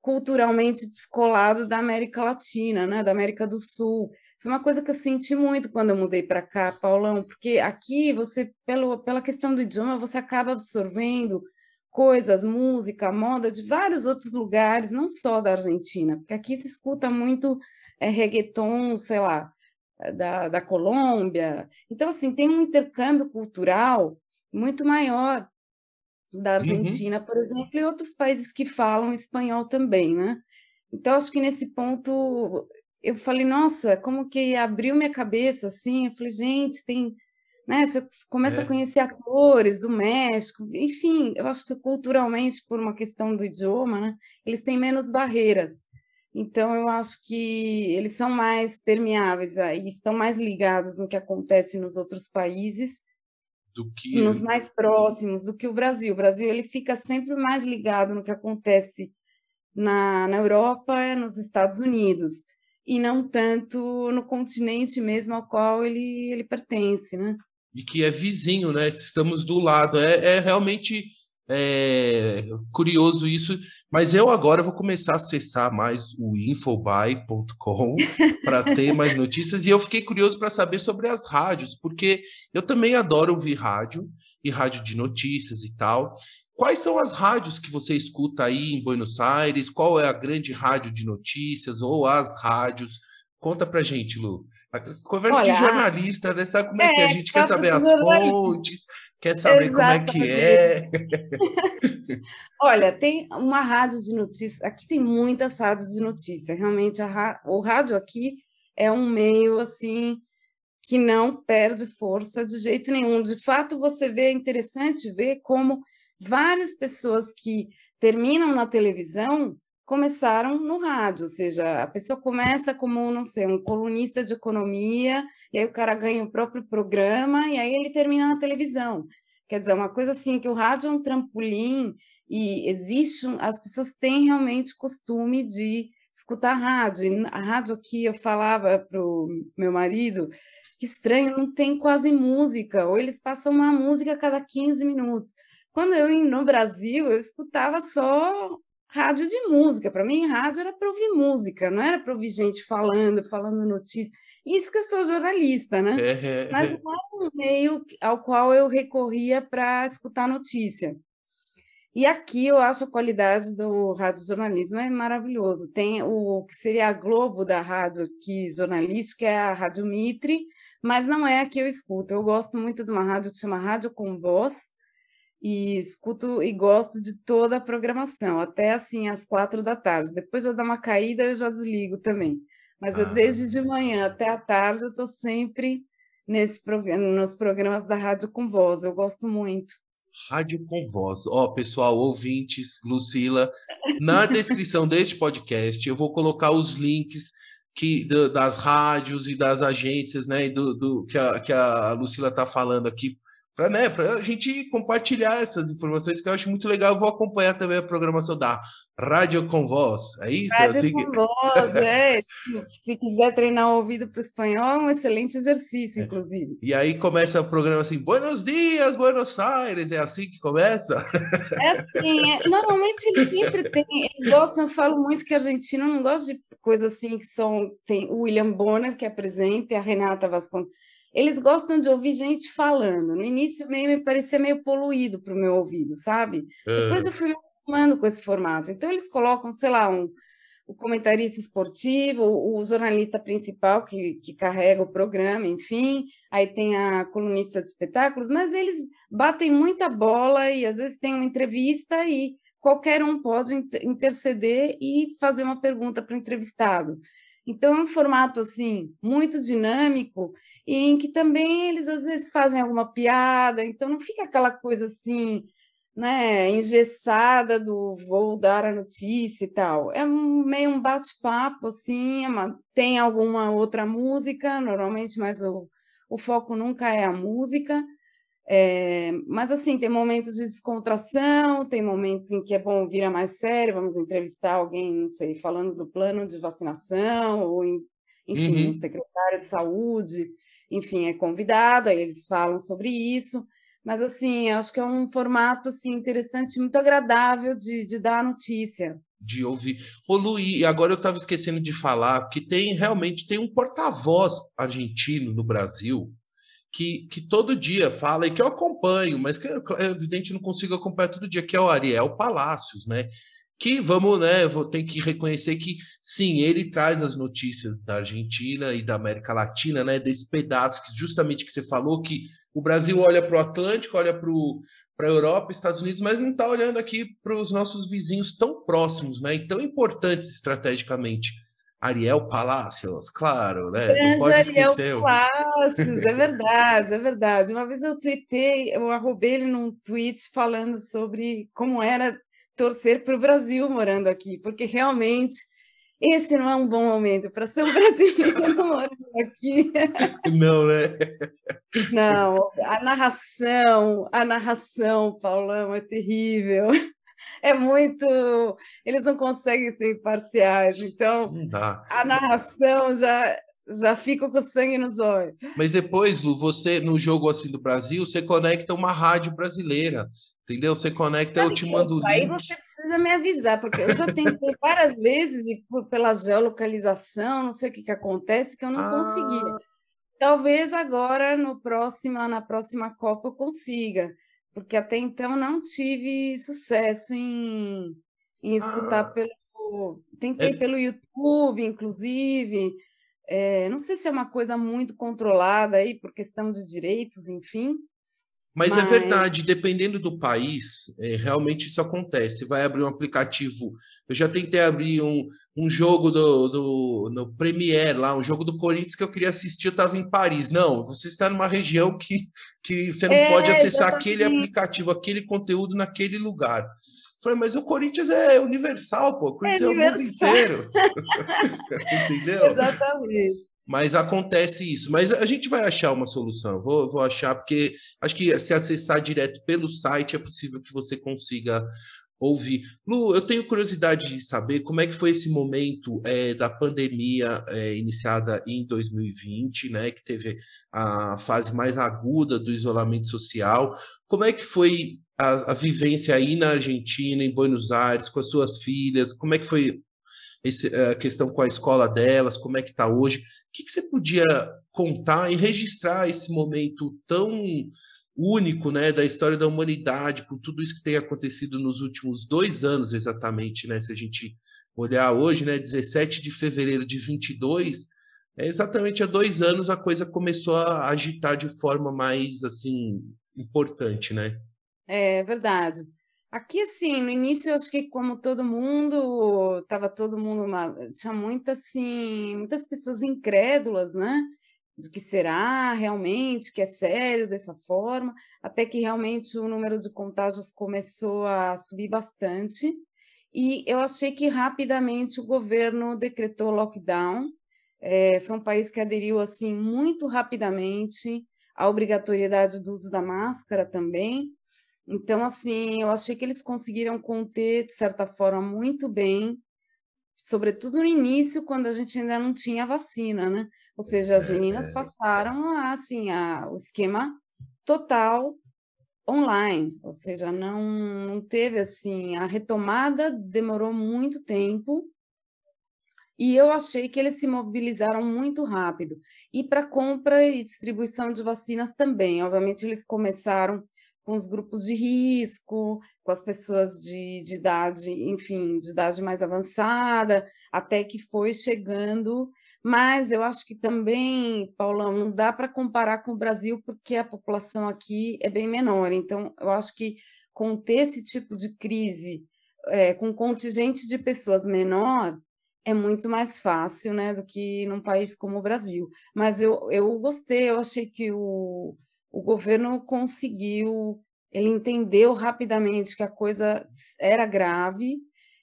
culturalmente descolado da América Latina, né, da América do Sul. Foi uma coisa que eu senti muito quando eu mudei para cá, Paulão, porque aqui você, pelo, pela questão do idioma, você acaba absorvendo coisas, música, moda de vários outros lugares, não só da Argentina, porque aqui se escuta muito é, reggaeton, sei lá, da, da Colômbia. Então, assim, tem um intercâmbio cultural muito maior da uhum. Argentina, uhum. por exemplo, e outros países que falam espanhol também, né? Então, acho que nesse ponto eu falei, nossa, como que abriu minha cabeça assim. Eu falei, gente, tem. Né, você começa é. a conhecer atores do México, enfim, eu acho que culturalmente, por uma questão do idioma, né, eles têm menos barreiras. Então, eu acho que eles são mais permeáveis e estão mais ligados no que acontece nos outros países do que nos mais próximos do que o Brasil. O Brasil ele fica sempre mais ligado no que acontece na, na Europa, nos Estados Unidos e não tanto no continente mesmo ao qual ele, ele pertence, né? E que é vizinho, né? Estamos do lado. É, é realmente é curioso isso, mas eu agora vou começar a acessar mais o infobuy.com para ter mais notícias e eu fiquei curioso para saber sobre as rádios, porque eu também adoro ouvir rádio e rádio de notícias e tal. Quais são as rádios que você escuta aí em Buenos Aires? Qual é a grande rádio de notícias ou as rádios? Conta pra gente, Lu. Conversa Olha, de jornalista, né? Sabe como é, é que a gente quer saber as fontes, quer saber Exatamente. como é que é. Olha, tem uma rádio de notícias, aqui tem muitas rádios de notícias, realmente o rádio aqui é um meio assim que não perde força de jeito nenhum. De fato, você vê, é interessante ver como várias pessoas que terminam na televisão começaram no rádio, ou seja, a pessoa começa como, não sei, um colunista de economia, e aí o cara ganha o próprio programa, e aí ele termina na televisão. Quer dizer, uma coisa assim, que o rádio é um trampolim, e existe, as pessoas têm realmente costume de escutar rádio. E a rádio aqui, eu falava para o meu marido, que estranho, não tem quase música, ou eles passam uma música a cada 15 minutos. Quando eu ia no Brasil, eu escutava só rádio de música. Para mim, rádio era para ouvir música, não era para ouvir gente falando, falando notícias. Isso que eu sou jornalista, né? É. Mas não era um meio ao qual eu recorria para escutar notícia. E aqui eu acho a qualidade do rádio jornalismo é maravilhoso. Tem o que seria a Globo da rádio aqui jornalística, é a Rádio Mitre, mas não é a que eu escuto. Eu gosto muito de uma rádio que chama Rádio com Voz, e escuto e gosto de toda a programação, até assim às quatro da tarde. Depois eu dar uma caída, eu já desligo também. Mas ah. eu desde de manhã até a tarde eu estou sempre nesse nos programas da Rádio com Voz. Eu gosto muito. Rádio com Voz. Ó, oh, pessoal, ouvintes, Lucila, na descrição deste podcast eu vou colocar os links que, do, das rádios e das agências, né, do, do que, a, que a Lucila está falando aqui para né, a gente compartilhar essas informações que eu acho muito legal. Eu vou acompanhar também a programação da Rádio com Voz. É isso? É Rádio assim com Voz, é. Se quiser treinar o ouvido para o espanhol, é um excelente exercício, é. inclusive. E aí começa o programa assim: Buenos dias, Buenos Aires. É assim que começa? É assim. É, normalmente eles sempre têm. Eles gostam, eu falo muito que argentino não gosta de coisas assim que são. Tem o William Bonner, que apresenta, e a Renata Vasconcelos eles gostam de ouvir gente falando. No início meio me parecia meio poluído para o meu ouvido, sabe? Depois eu fui me acostumando com esse formato. Então eles colocam, sei lá, um, o comentarista esportivo, o jornalista principal que, que carrega o programa, enfim, aí tem a colunista de espetáculos, mas eles batem muita bola e às vezes tem uma entrevista e qualquer um pode interceder e fazer uma pergunta para o entrevistado. Então, é um formato assim muito dinâmico e em que também eles às vezes fazem alguma piada, então não fica aquela coisa assim, né, engessada do vou dar a notícia e tal. É meio um bate-papo assim, é uma, tem alguma outra música, normalmente, mas o, o foco nunca é a música. É, mas assim, tem momentos de descontração, tem momentos em que é bom vir a mais sério, vamos entrevistar alguém, não sei, falando do plano de vacinação, ou enfim, uhum. um secretário de saúde, enfim, é convidado, aí eles falam sobre isso. Mas assim, acho que é um formato assim, interessante, muito agradável de, de dar a notícia de ouvir. Ô Luí, agora eu estava esquecendo de falar que tem realmente tem um porta-voz argentino no Brasil que, que todo dia fala e que eu acompanho, mas que é evidente não consigo acompanhar todo dia, que é o Ariel Palácios, né? Que vamos, né? Vou ter que reconhecer que sim, ele traz as notícias da Argentina e da América Latina, né? Desse pedaço que justamente que você falou, que o Brasil olha para o Atlântico, olha para a Europa, Estados Unidos, mas não está olhando aqui para os nossos vizinhos tão próximos, né? E tão importantes estrategicamente. Ariel Palacios, claro, né? Grande pode Ariel esquecer. Palacios, é verdade, é verdade. Uma vez eu tuitei, eu arrobei ele num tweet falando sobre como era torcer para o Brasil morando aqui, porque realmente esse não é um bom momento para ser um brasileiro morando aqui. Não, né? Não, a narração, a narração, Paulão, é terrível é muito. Eles não conseguem ser imparciais, então a narração já, já fica com sangue nos olhos. Mas depois, Lu, você, no jogo assim do Brasil, você conecta uma rádio brasileira. Entendeu? Você conecta, eu te mando Aí você precisa me avisar, porque eu já tentei várias vezes e por, pela geolocalização, não sei o que, que acontece, que eu não ah. consegui. Talvez agora, no próximo, na próxima Copa, eu consiga porque até então não tive sucesso em, em escutar ah, pelo. Tentei é... pelo YouTube, inclusive. É, não sei se é uma coisa muito controlada aí por questão de direitos, enfim. Mas, é Mas... é verdade, dependendo do país, é, realmente isso acontece. Vai abrir um aplicativo. Eu já tentei abrir um, um jogo do, do no Premiere lá, um jogo do Corinthians que eu queria assistir, eu estava em Paris. Não, você está numa região que, que você não é, pode acessar aquele aplicativo, aquele conteúdo naquele lugar. falei, mas o Corinthians é universal, pô. O Corinthians é, é o mundo inteiro. Entendeu? Exatamente. Mas acontece isso. Mas a gente vai achar uma solução. Vou, vou achar, porque acho que se acessar direto pelo site é possível que você consiga ouvir. Lu, eu tenho curiosidade de saber como é que foi esse momento é, da pandemia é, iniciada em 2020, né, que teve a fase mais aguda do isolamento social. Como é que foi a, a vivência aí na Argentina, em Buenos Aires, com as suas filhas? Como é que foi esse, a questão com a escola delas, como é que está hoje. O que, que, você podia contar e registrar esse momento tão único né, da história da humanidade, com tudo isso que tem acontecido nos últimos dois anos, exatamente, né? Se a gente olhar hoje, né, 17 de fevereiro de 22, é exatamente há dois anos a coisa começou a agitar de forma mais, assim, importante, né? É verdade. Aqui, assim, no início, eu acho que como todo mundo, estava todo mundo, uma, tinha muitas, assim, muitas pessoas incrédulas, né? De que será realmente, que é sério dessa forma, até que realmente o número de contágios começou a subir bastante. E eu achei que rapidamente o governo decretou lockdown. É, foi um país que aderiu, assim, muito rapidamente à obrigatoriedade do uso da máscara também. Então, assim, eu achei que eles conseguiram conter, de certa forma, muito bem, sobretudo no início, quando a gente ainda não tinha vacina, né? Ou seja, as meninas é. passaram, assim, a, o esquema total online, ou seja, não, não teve, assim, a retomada demorou muito tempo, e eu achei que eles se mobilizaram muito rápido. E para compra e distribuição de vacinas também. Obviamente, eles começaram com os grupos de risco, com as pessoas de, de idade, enfim, de idade mais avançada, até que foi chegando. Mas eu acho que também, Paulão, não dá para comparar com o Brasil, porque a população aqui é bem menor. Então, eu acho que conter esse tipo de crise é, com contingente de pessoas menor é muito mais fácil, né, do que num país como o Brasil. Mas eu, eu gostei, eu achei que o, o governo conseguiu, ele entendeu rapidamente que a coisa era grave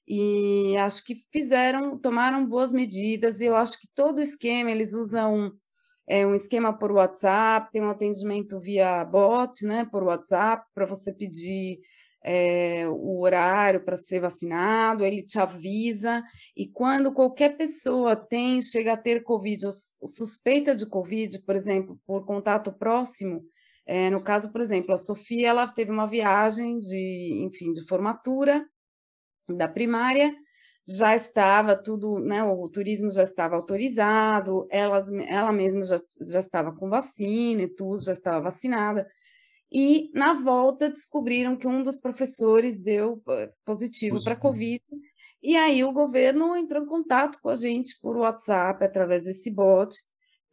e acho que fizeram, tomaram boas medidas. E eu acho que todo o esquema, eles usam é, um esquema por WhatsApp, tem um atendimento via bot, né, por WhatsApp, para você pedir é, o horário para ser vacinado, ele te avisa, e quando qualquer pessoa tem, chega a ter Covid, ou suspeita de Covid, por exemplo, por contato próximo, é, no caso, por exemplo, a Sofia, ela teve uma viagem de, enfim, de formatura da primária, já estava tudo, né, o turismo já estava autorizado, elas, ela mesma já, já estava com vacina e tudo, já estava vacinada, e na volta descobriram que um dos professores deu eh, positivo para Covid, e aí o governo entrou em contato com a gente por WhatsApp, através desse bot,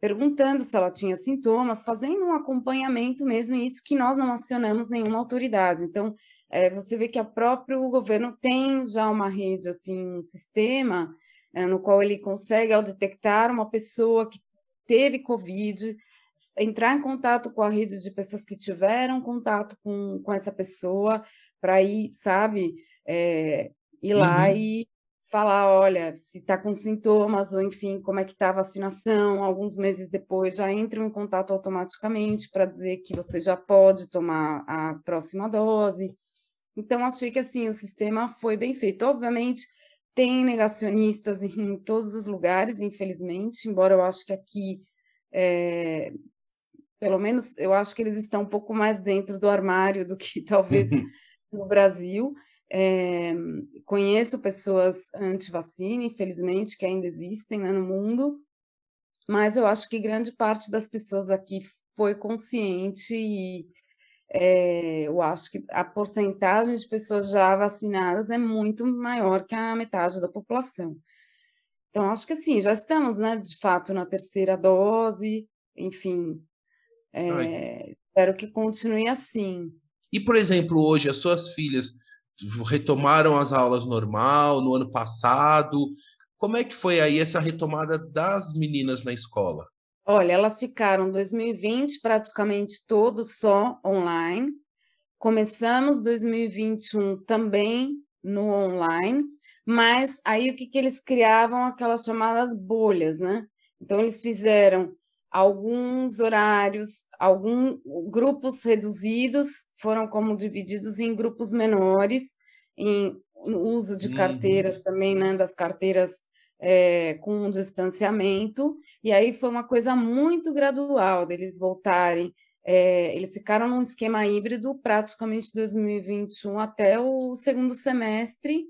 perguntando se ela tinha sintomas, fazendo um acompanhamento mesmo, e isso que nós não acionamos nenhuma autoridade. Então, é, você vê que o próprio governo tem já uma rede, assim, um sistema é, no qual ele consegue, ao detectar uma pessoa que teve Covid, entrar em contato com a rede de pessoas que tiveram contato com, com essa pessoa, para ir, sabe, é, ir lá uhum. e falar, olha, se está com sintomas ou enfim, como é que está a vacinação, alguns meses depois já entram em contato automaticamente para dizer que você já pode tomar a próxima dose. Então, achei que assim, o sistema foi bem feito. Obviamente, tem negacionistas em todos os lugares, infelizmente, embora eu acho que aqui, é, pelo menos, eu acho que eles estão um pouco mais dentro do armário do que talvez no Brasil. É, conheço pessoas anti-vacina, infelizmente, que ainda existem né, no mundo, mas eu acho que grande parte das pessoas aqui foi consciente e é, eu acho que a porcentagem de pessoas já vacinadas é muito maior que a metade da população. Então, acho que assim, já estamos, né, de fato, na terceira dose, enfim, é, espero que continue assim. E, por exemplo, hoje, as suas filhas retomaram as aulas normal no ano passado. Como é que foi aí essa retomada das meninas na escola? Olha, elas ficaram 2020 praticamente todo só online. Começamos 2021 também no online, mas aí o que, que eles criavam aquelas chamadas bolhas, né? Então eles fizeram alguns horários, alguns grupos reduzidos foram como divididos em grupos menores, em uso de uhum. carteiras também, né, das carteiras é, com distanciamento, e aí foi uma coisa muito gradual deles voltarem. É, eles ficaram num esquema híbrido praticamente 2021 até o segundo semestre,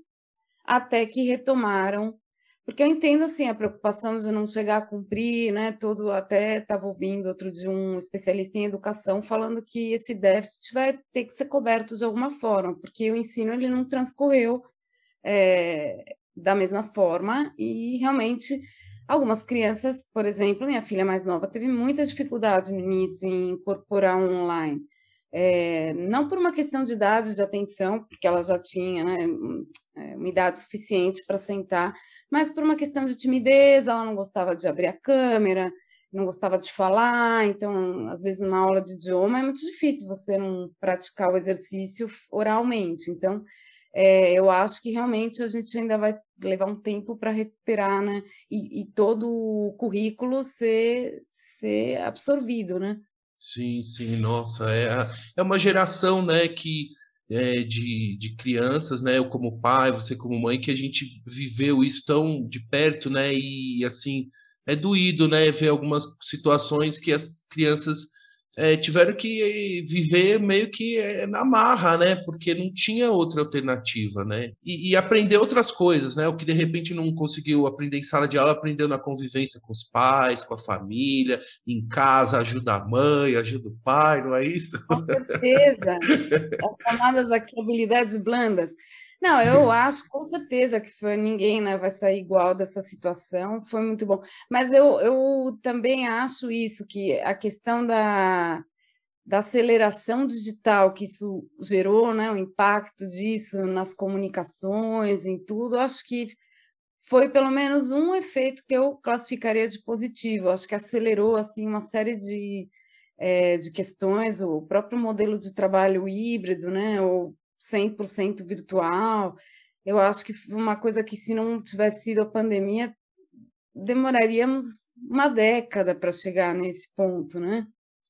até que retomaram porque eu entendo assim a preocupação de não chegar a cumprir, né? Todo até estava ouvindo outro de um especialista em educação falando que esse déficit vai ter que ser coberto de alguma forma, porque o ensino ele não transcorreu é, da mesma forma e realmente algumas crianças, por exemplo, minha filha mais nova teve muita dificuldade no início em incorporar online. É, não por uma questão de idade de atenção, porque ela já tinha né, é, uma idade suficiente para sentar, mas por uma questão de timidez, ela não gostava de abrir a câmera, não gostava de falar, então, às vezes, numa aula de idioma é muito difícil você não praticar o exercício oralmente. Então, é, eu acho que realmente a gente ainda vai levar um tempo para recuperar, né? E, e, todo o currículo ser, ser absorvido, né? Sim, sim, nossa, é, é uma geração, né, que é, de, de crianças, né? Eu como pai, você como mãe, que a gente viveu isso tão de perto, né? E assim é doído, né? Ver algumas situações que as crianças é, tiveram que viver meio que é, na marra, né? Porque não tinha outra alternativa, né? E, e, aprender outras coisas, né? O que de repente não conseguiu aprender em sala de aula, aprendeu na convivência com os pais, com a família, em casa, ajuda a mãe, ajuda o pai, não é isso? Com certeza. As chamadas aqui habilidades blandas. Não, eu acho com certeza que foi ninguém né, vai sair igual dessa situação, foi muito bom. Mas eu, eu também acho isso, que a questão da, da aceleração digital que isso gerou, né, o impacto disso nas comunicações, em tudo, acho que foi pelo menos um efeito que eu classificaria de positivo. Acho que acelerou assim uma série de, é, de questões, o próprio modelo de trabalho híbrido, né, ou 100% virtual. Eu acho que uma coisa que, se não tivesse sido a pandemia, demoraríamos uma década para chegar nesse ponto, né?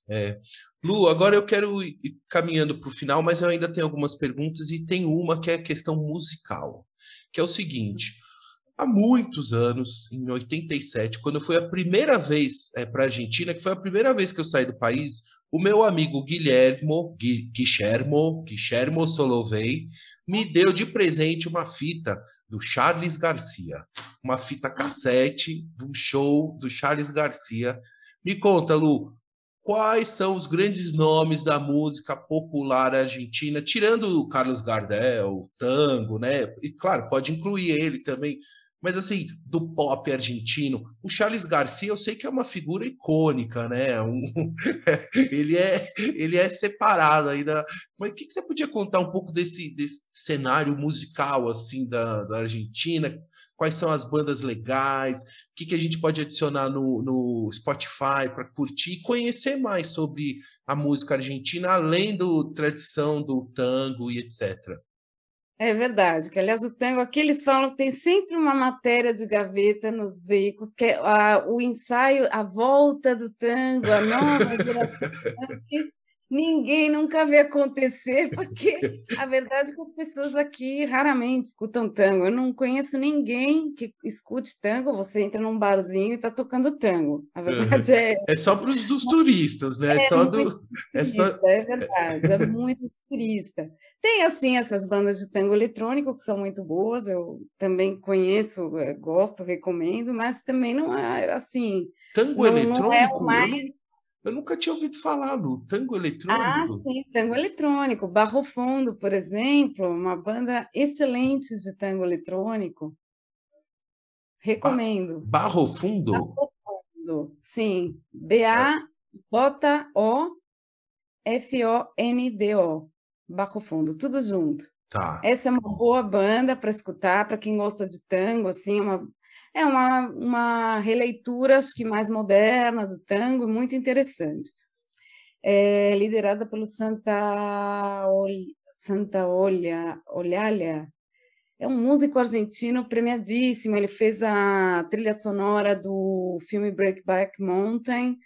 É. Lu, agora eu quero ir caminhando para o final, mas eu ainda tenho algumas perguntas e tem uma que é a questão musical, que é o seguinte: há muitos anos, em 87, quando foi a primeira vez é, para a Argentina, que foi a primeira vez que eu saí do país, o meu amigo Guilhermo, Guilhermo, Guilhermo Solovei, me deu de presente uma fita do Charles Garcia, uma fita cassete do show do Charles Garcia. Me conta, Lu, quais são os grandes nomes da música popular argentina, tirando o Carlos Gardel, o tango, né? E claro, pode incluir ele também, mas assim, do pop argentino, o Charles Garcia eu sei que é uma figura icônica, né? Um, ele, é, ele é separado ainda. Mas o que, que, você podia contar um pouco desse, desse cenário musical assim da, da Argentina? Quais são as bandas legais? O que, que a gente pode adicionar no, no Spotify para curtir e conhecer mais sobre a música argentina, além da tradição do tango e etc. É verdade, que aliás o tango, aqui eles falam que tem sempre uma matéria de gaveta nos veículos, que é a, o ensaio, a volta do tango, a nova geração, ninguém nunca vê acontecer, porque a verdade é que as pessoas aqui raramente escutam tango. Eu não conheço ninguém que escute tango, você entra num barzinho e está tocando tango. A verdade é. É só para os dos turistas, né? É, só do. É, só... é verdade, é muito turista. Tem, assim, essas bandas de tango eletrônico que são muito boas, eu também conheço, eh, gosto, recomendo, mas também não é assim. Tango não, eletrônico? Não é o mais. Eu nunca tinha ouvido falar do tango eletrônico. Ah, sim, tango eletrônico. Barro Fundo, por exemplo, uma banda excelente de tango eletrônico. Recomendo. Ba Barro Fundo? Barro Fundo, sim. B-A-J-O-F-O-N-D-O. Barro Fundo, tudo junto. Tá. Essa é uma boa banda para escutar, para quem gosta de tango, assim, é uma, é uma, uma releitura, acho que mais moderna do tango, muito interessante. É liderada pelo Santa, Ol... Santa Olha, Olhalia, é um músico argentino premiadíssimo, ele fez a trilha sonora do filme Breakback Mountain,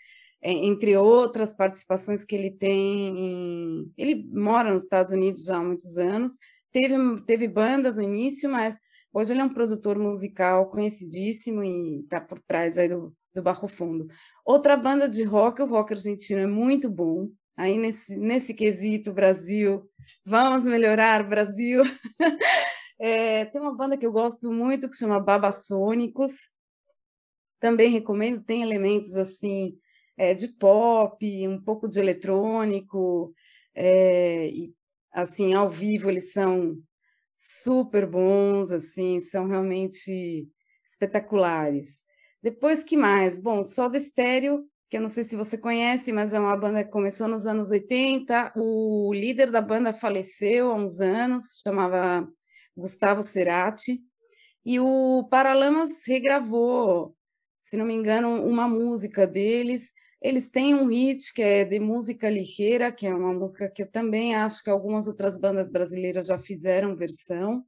é, entre outras participações que ele tem. Em... Ele mora nos Estados Unidos já há muitos anos, teve, teve bandas no início, mas hoje ele é um produtor musical conhecidíssimo e está por trás aí do, do Barro Fundo. Outra banda de rock, o rock argentino é muito bom. Aí nesse, nesse quesito, Brasil, vamos melhorar, Brasil. É, tem uma banda que eu gosto muito que se chama Babassônicos. Também recomendo, tem elementos assim é, de pop, um pouco de eletrônico, é, e assim, ao vivo eles são super bons, assim, são realmente espetaculares. Depois que mais? Bom, Soda Estéreo, que eu não sei se você conhece, mas é uma banda que começou nos anos 80. O líder da banda faleceu há uns anos, chamava Gustavo Cerati, e o Paralamas regravou, se não me engano, uma música deles. Eles têm um hit que é de música ligeira, que é uma música que eu também acho que algumas outras bandas brasileiras já fizeram versão,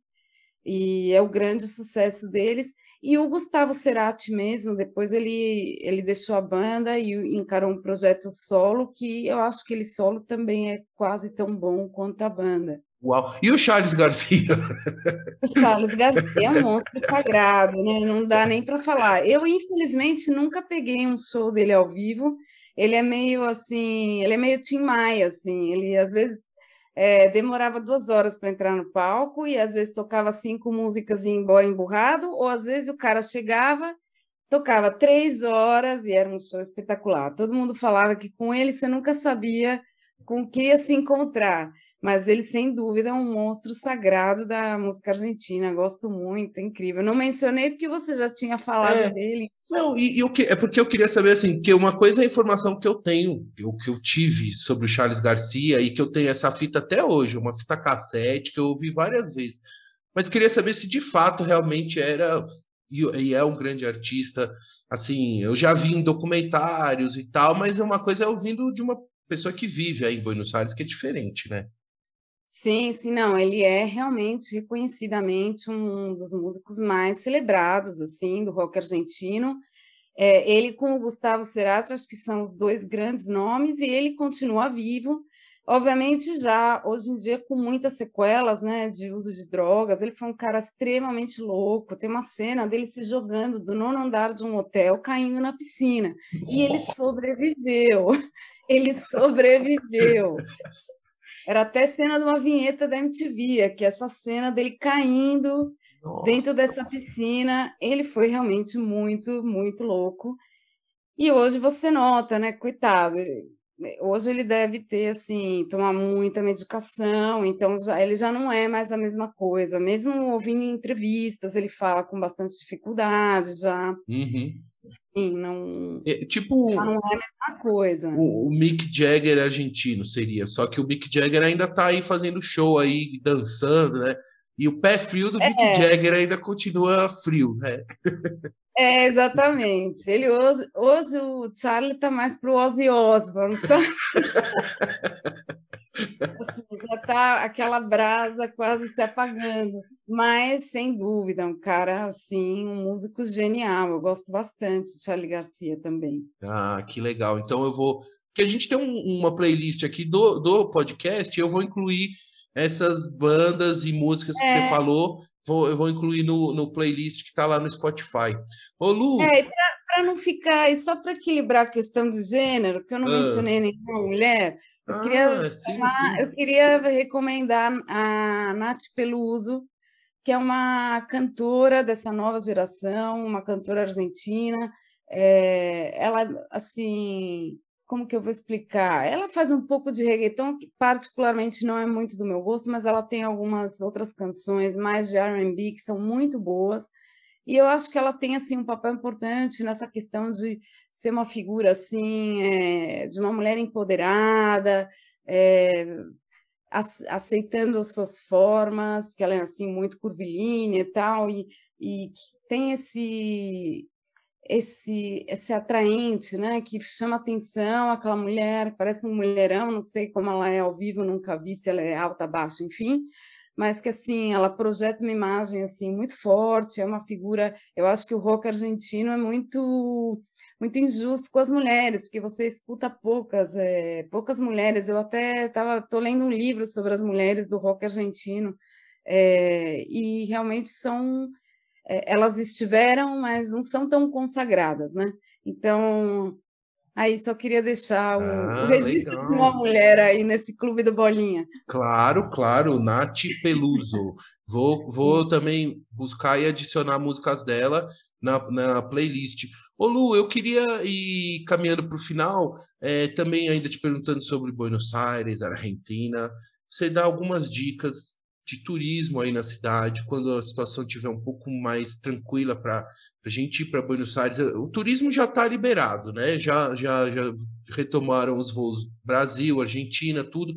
e é o grande sucesso deles. E o Gustavo Cerati mesmo, depois ele, ele deixou a banda e encarou um projeto solo, que eu acho que ele solo também é quase tão bom quanto a banda. Uau! E o Charles Garcia? O Charles Garcia é um monstro sagrado, né? Não dá nem para falar. Eu, infelizmente, nunca peguei um show dele ao vivo. Ele é meio assim, ele é meio Tim Maia, assim. Ele às vezes é, demorava duas horas para entrar no palco e às vezes tocava cinco músicas e ia embora emburrado, ou às vezes o cara chegava, tocava três horas e era um show espetacular. Todo mundo falava que com ele você nunca sabia com que ia se encontrar mas ele, sem dúvida, é um monstro sagrado da música argentina. Gosto muito, é incrível. Não mencionei porque você já tinha falado é, dele. Não, e, e, o que é porque eu queria saber assim, que uma coisa é a informação que eu tenho, o que eu tive sobre o Charles Garcia e que eu tenho essa fita até hoje, uma fita cassete que eu ouvi várias vezes. Mas queria saber se de fato realmente era e é um grande artista. Assim, eu já vi em documentários e tal, mas é uma coisa é ouvindo de uma pessoa que vive aí em Buenos Aires que é diferente, né? Sim, sim, não, ele é realmente reconhecidamente um dos músicos mais celebrados, assim, do rock argentino. É, ele com o Gustavo Cerati, acho que são os dois grandes nomes, e ele continua vivo, obviamente já hoje em dia com muitas sequelas, né, de uso de drogas. Ele foi um cara extremamente louco. Tem uma cena dele se jogando do nono andar de um hotel, caindo na piscina, e ele sobreviveu. Ele sobreviveu. Era até cena de uma vinheta da MTV, que essa cena dele caindo Nossa. dentro dessa piscina, ele foi realmente muito, muito louco. E hoje você nota, né, coitado, hoje ele deve ter assim, tomar muita medicação, então já, ele já não é mais a mesma coisa. Mesmo ouvindo entrevistas, ele fala com bastante dificuldade já. Uhum. Sim, não. É, tipo. Não é a mesma coisa. O, o, Mick Jagger argentino seria. Só que o Mick Jagger ainda tá aí fazendo show aí, dançando, né? E o pé frio do é. Mick Jagger ainda continua frio, né? É, exatamente. Ele hoje, hoje o Charlie tá mais pro Ozzy Osbourne, sabe? Assim, já está aquela brasa quase se apagando, mas sem dúvida, um cara assim, um músico genial. Eu gosto bastante de Charlie Garcia também. Ah, que legal. Então eu vou. Que a gente tem um, uma playlist aqui do, do podcast, eu vou incluir essas bandas e músicas que é. você falou. Vou, eu vou incluir no, no playlist que está lá no Spotify. Ô, Lu. É, para não ficar, e só para equilibrar a questão de gênero, que eu não ah. mencionei nenhuma mulher, eu, ah, queria, sim, sim. eu queria recomendar a Nath Peluso, que é uma cantora dessa nova geração, uma cantora argentina. É, ela, assim, como que eu vou explicar? Ela faz um pouco de reggaeton, que particularmente não é muito do meu gosto, mas ela tem algumas outras canções mais de R&B que são muito boas. E eu acho que ela tem assim um papel importante nessa questão de ser uma figura assim é, de uma mulher empoderada, é, aceitando as suas formas, porque ela é assim muito curvilínea e tal, e, e tem esse esse esse atraente, né, que chama atenção, aquela mulher, parece um mulherão, não sei como ela é ao vivo, nunca vi se ela é alta, baixa, enfim, mas que assim ela projeta uma imagem assim muito forte, é uma figura. Eu acho que o rock argentino é muito muito injusto com as mulheres, porque você escuta poucas é, poucas mulheres. Eu até estava tô lendo um livro sobre as mulheres do rock argentino é, e realmente são elas estiveram, mas não são tão consagradas, né? Então Aí só queria deixar o, ah, o registro legal. de uma mulher aí nesse clube do Bolinha. Claro, claro, Nath Peluso. Vou, vou também buscar e adicionar músicas dela na, na playlist. Ô Lu, eu queria ir caminhando para o final, é, também ainda te perguntando sobre Buenos Aires, Argentina. Você dá algumas dicas de turismo aí na cidade, quando a situação estiver um pouco mais tranquila para a gente ir para Buenos Aires. O turismo já está liberado, né? Já, já, já retomaram os voos Brasil, Argentina, tudo.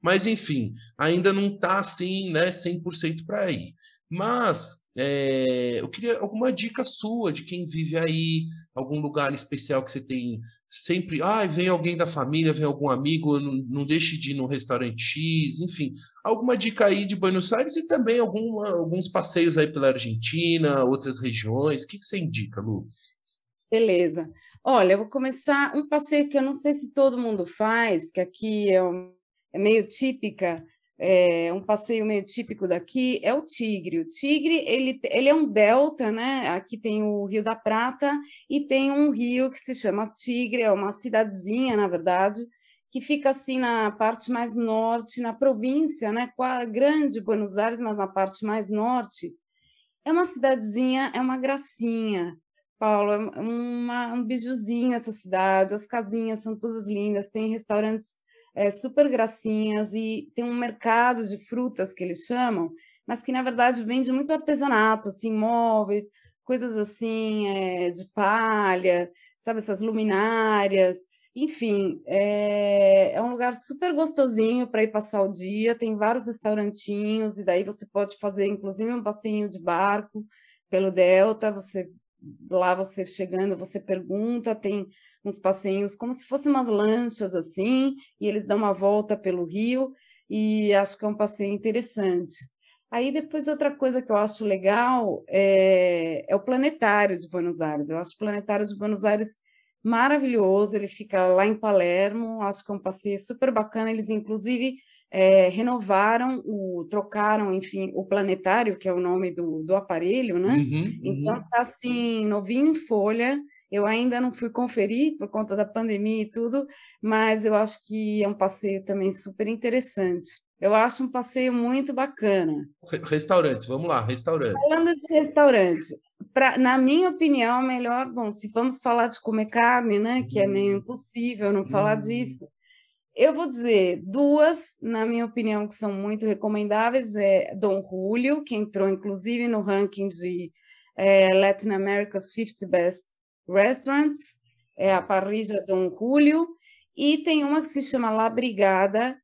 Mas, enfim, ainda não está assim, né, 100% para ir. Mas é, eu queria alguma dica sua de quem vive aí, algum lugar especial que você tem sempre. Ah, vem alguém da família, vem algum amigo, não, não deixe de ir no restaurante X, enfim. Alguma dica aí de Buenos Aires e também alguns passeios aí pela Argentina, outras regiões. O que, que você indica, Lu? Beleza. Olha, eu vou começar um passeio que eu não sei se todo mundo faz, que aqui é, um, é meio típica é, um passeio meio típico daqui é o Tigre. O Tigre ele, ele é um delta, né? Aqui tem o Rio da Prata e tem um rio que se chama Tigre, é uma cidadezinha, na verdade, que fica assim na parte mais norte, na província, né? Grande Buenos Aires, mas na parte mais norte. É uma cidadezinha, é uma gracinha. Paulo, é uma, um bijuzinho essa cidade, as casinhas são todas lindas, tem restaurantes é, super gracinhas e tem um mercado de frutas que eles chamam, mas que na verdade vende muito artesanato, assim, móveis, coisas assim é, de palha, sabe, essas luminárias. Enfim, é, é um lugar super gostosinho para ir passar o dia. Tem vários restaurantinhos, e daí você pode fazer, inclusive, um passeio de barco pelo Delta. Você lá você chegando, você pergunta, tem uns passeios como se fossem umas lanchas assim, e eles dão uma volta pelo rio, e acho que é um passeio interessante. Aí depois outra coisa que eu acho legal é, é o planetário de Buenos Aires. Eu acho o planetário de Buenos Aires maravilhoso, ele fica lá em Palermo, acho que é um passeio super bacana. Eles, inclusive, é, renovaram, o, trocaram, enfim, o planetário, que é o nome do, do aparelho, né? Uhum, uhum. Então tá assim, novinho em folha. Eu ainda não fui conferir por conta da pandemia e tudo, mas eu acho que é um passeio também super interessante. Eu acho um passeio muito bacana. Restaurantes, vamos lá, restaurantes. Falando de restaurante, pra, na minha opinião, melhor, bom, se vamos falar de comer carne, né, que é meio uhum. impossível não falar uhum. disso, eu vou dizer duas, na minha opinião, que são muito recomendáveis. É Dom Julio, que entrou inclusive no ranking de é, Latin America's 50 Best Restaurants, é a parrilla Dom Julio. E tem uma que se chama La Brigada,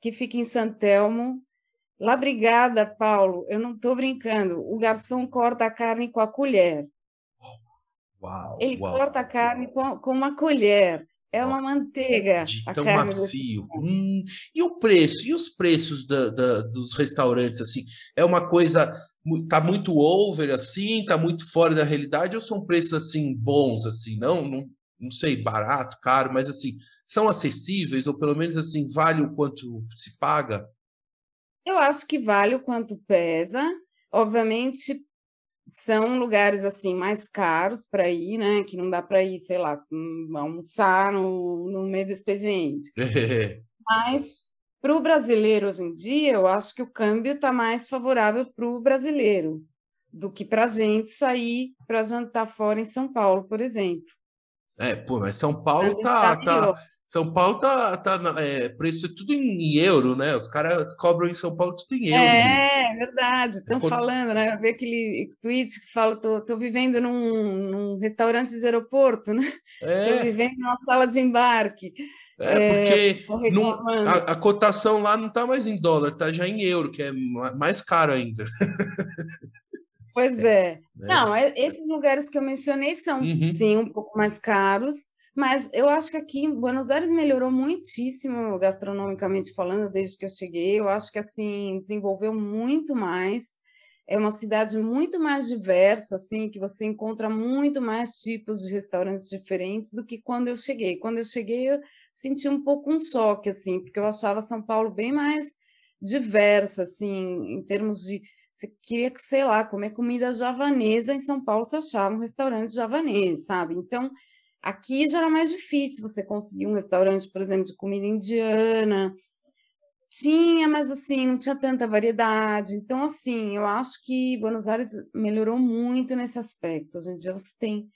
que fica em Santelmo. La Brigada, Paulo, eu não estou brincando. O garçom corta a carne com a colher. Uau, Ele uau, corta a carne com, com uma colher. É uma manteiga. De tão macio. Hum, e o preço? E os preços da, da, dos restaurantes, assim? É uma coisa... Tá muito over, assim? Tá muito fora da realidade? Ou são preços, assim, bons, assim? Não, não, não sei, barato, caro, mas, assim, são acessíveis? Ou, pelo menos, assim, vale o quanto se paga? Eu acho que vale o quanto pesa. Obviamente, são lugares assim mais caros para ir, né? Que não dá para ir, sei lá, almoçar no, no meio do expediente. Mas para o brasileiro hoje em dia, eu acho que o câmbio está mais favorável para o brasileiro do que para a gente sair para jantar fora em São Paulo, por exemplo. É, pô, mas São Paulo tá, tá, são Paulo tá, tá é, preço é tudo em euro, né? Os caras cobram em São Paulo tudo em euro. É, é verdade. Estão falando, né? Eu vi aquele tweet que fala: tô, tô vivendo num, num restaurante de aeroporto, né? É. Tô vivendo numa sala de embarque. É, porque não, a, a, cotação lá não tá mais em dólar, tá já em euro, que é mais caro ainda. Pois é. é. Não, é, esses lugares que eu mencionei são, uhum. sim, um pouco mais caros, mas eu acho que aqui em Buenos Aires melhorou muitíssimo gastronomicamente falando desde que eu cheguei. Eu acho que assim desenvolveu muito mais. É uma cidade muito mais diversa, assim, que você encontra muito mais tipos de restaurantes diferentes do que quando eu cheguei. Quando eu cheguei, eu senti um pouco um choque, assim, porque eu achava São Paulo bem mais diversa, assim, em termos de você queria que, sei lá, comer comida javanesa em São Paulo, você achava um restaurante javanês, sabe? Então, Aqui já era mais difícil você conseguir um restaurante, por exemplo, de comida indiana. Tinha, mas assim, não tinha tanta variedade. Então, assim, eu acho que Buenos Aires melhorou muito nesse aspecto. Hoje em dia você tem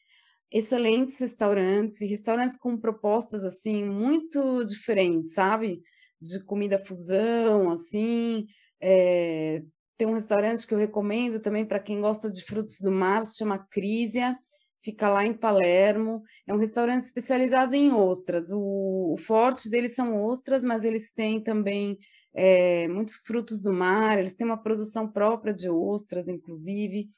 excelentes restaurantes e restaurantes com propostas assim muito diferentes, sabe? De comida fusão, assim. É... Tem um restaurante que eu recomendo também para quem gosta de frutos do mar, se chama Crisia, fica lá em Palermo. É um restaurante especializado em ostras. O, o forte deles são ostras, mas eles têm também é, muitos frutos do mar, eles têm uma produção própria de ostras, inclusive.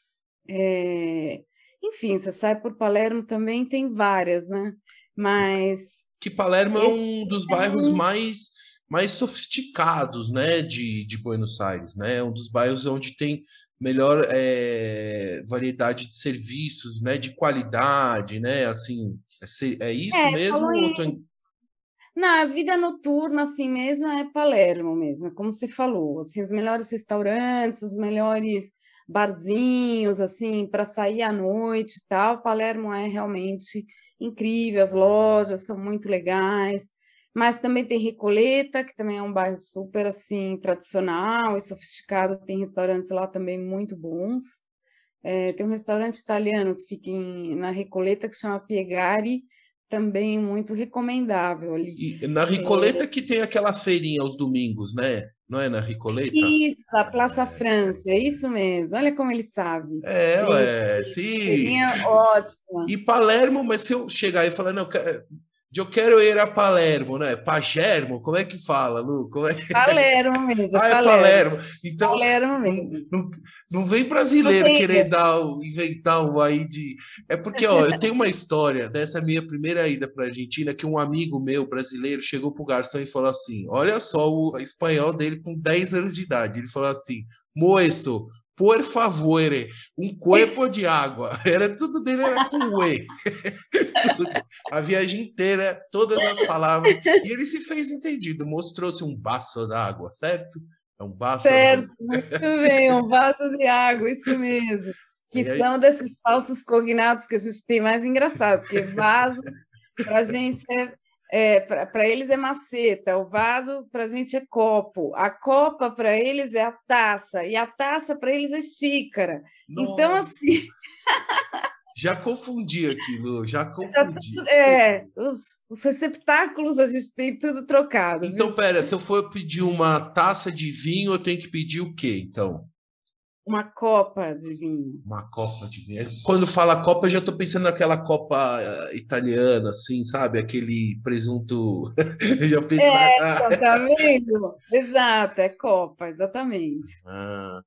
É, enfim, você sai por Palermo também, tem várias, né? Mas. Que Palermo é um dos bairros um... mais, mais sofisticados, né, de, de Buenos Aires, né? Um dos bairros onde tem melhor é, variedade de serviços, né, de qualidade, né? Assim, é, é isso é, mesmo? Ou tô... Não, a vida noturna, assim mesmo, é Palermo mesmo, como você falou. Assim, os melhores restaurantes, os melhores barzinhos, assim, para sair à noite e tal. Palermo é realmente incrível, as lojas são muito legais. Mas também tem Recoleta, que também é um bairro super, assim, tradicional e sofisticado. Tem restaurantes lá também muito bons. É, tem um restaurante italiano que fica em, na Recoleta, que chama Piegari, também muito recomendável ali. E na Ricoleta é... que tem aquela feirinha aos domingos, né? Não é na Ricoleta? Isso, a Praça é. França, é isso mesmo. Olha como ele sabe. É, sim, é, sim. Feirinha ótima. E Palermo, mas se eu chegar e falar, não, eu quero ir a Palermo, né? Pagermo, como é que fala, Lu? Como é que... Palermo mesmo. ah, é Palermo. Palermo. Então, Palermo mesmo. Não, não vem brasileiro não querer dar, inventar um aí de. É porque, ó, eu tenho uma história dessa minha primeira ida para Argentina que um amigo meu brasileiro chegou pro garçom e falou assim: Olha só o espanhol dele com 10 anos de idade. Ele falou assim: Moesto, por favor, um cuerpo de água. Era tudo dele era com e. a viagem inteira, todas as palavras. E ele se fez entendido, mostrou-se um vaso d'água, certo? É um vaso. Certo, muito bem, um vaso de água, isso mesmo. Que aí... são desses falsos cognatos que a gente tem mais engraçado, porque vaso para a gente é é, para eles é maceta, o vaso para a gente é copo, a copa para eles é a taça, e a taça para eles é xícara. Nossa. Então, assim. Já confundi aquilo, já confundi. É, os, os, receptáculos a gente tem tudo trocado. Então, viu? pera, se eu for pedir uma taça de vinho, eu tenho que pedir o quê, então? Uma copa de vinho. Uma copa de vinho. Quando fala copa, eu já estou pensando naquela copa eh, italiana, assim, sabe? Aquele presunto. eu já penso. É, na... tá vendo? Exato, é copa, exatamente. Ah.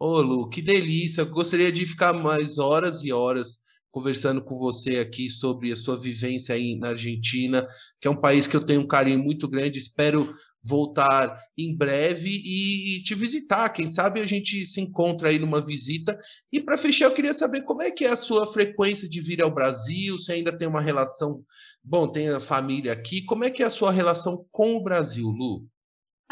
Ô, Lu, que delícia. Eu gostaria de ficar mais horas e horas conversando com você aqui sobre a sua vivência aí na Argentina, que é um país que eu tenho um carinho muito grande. Espero voltar em breve e, e, te visitar. Quem sabe a gente se encontra aí numa visita. E para fechar, eu queria saber como é que é a sua frequência de vir ao Brasil, se ainda tem uma relação. Bom, tem a família aqui. Como é que é a sua relação com o Brasil, Lu?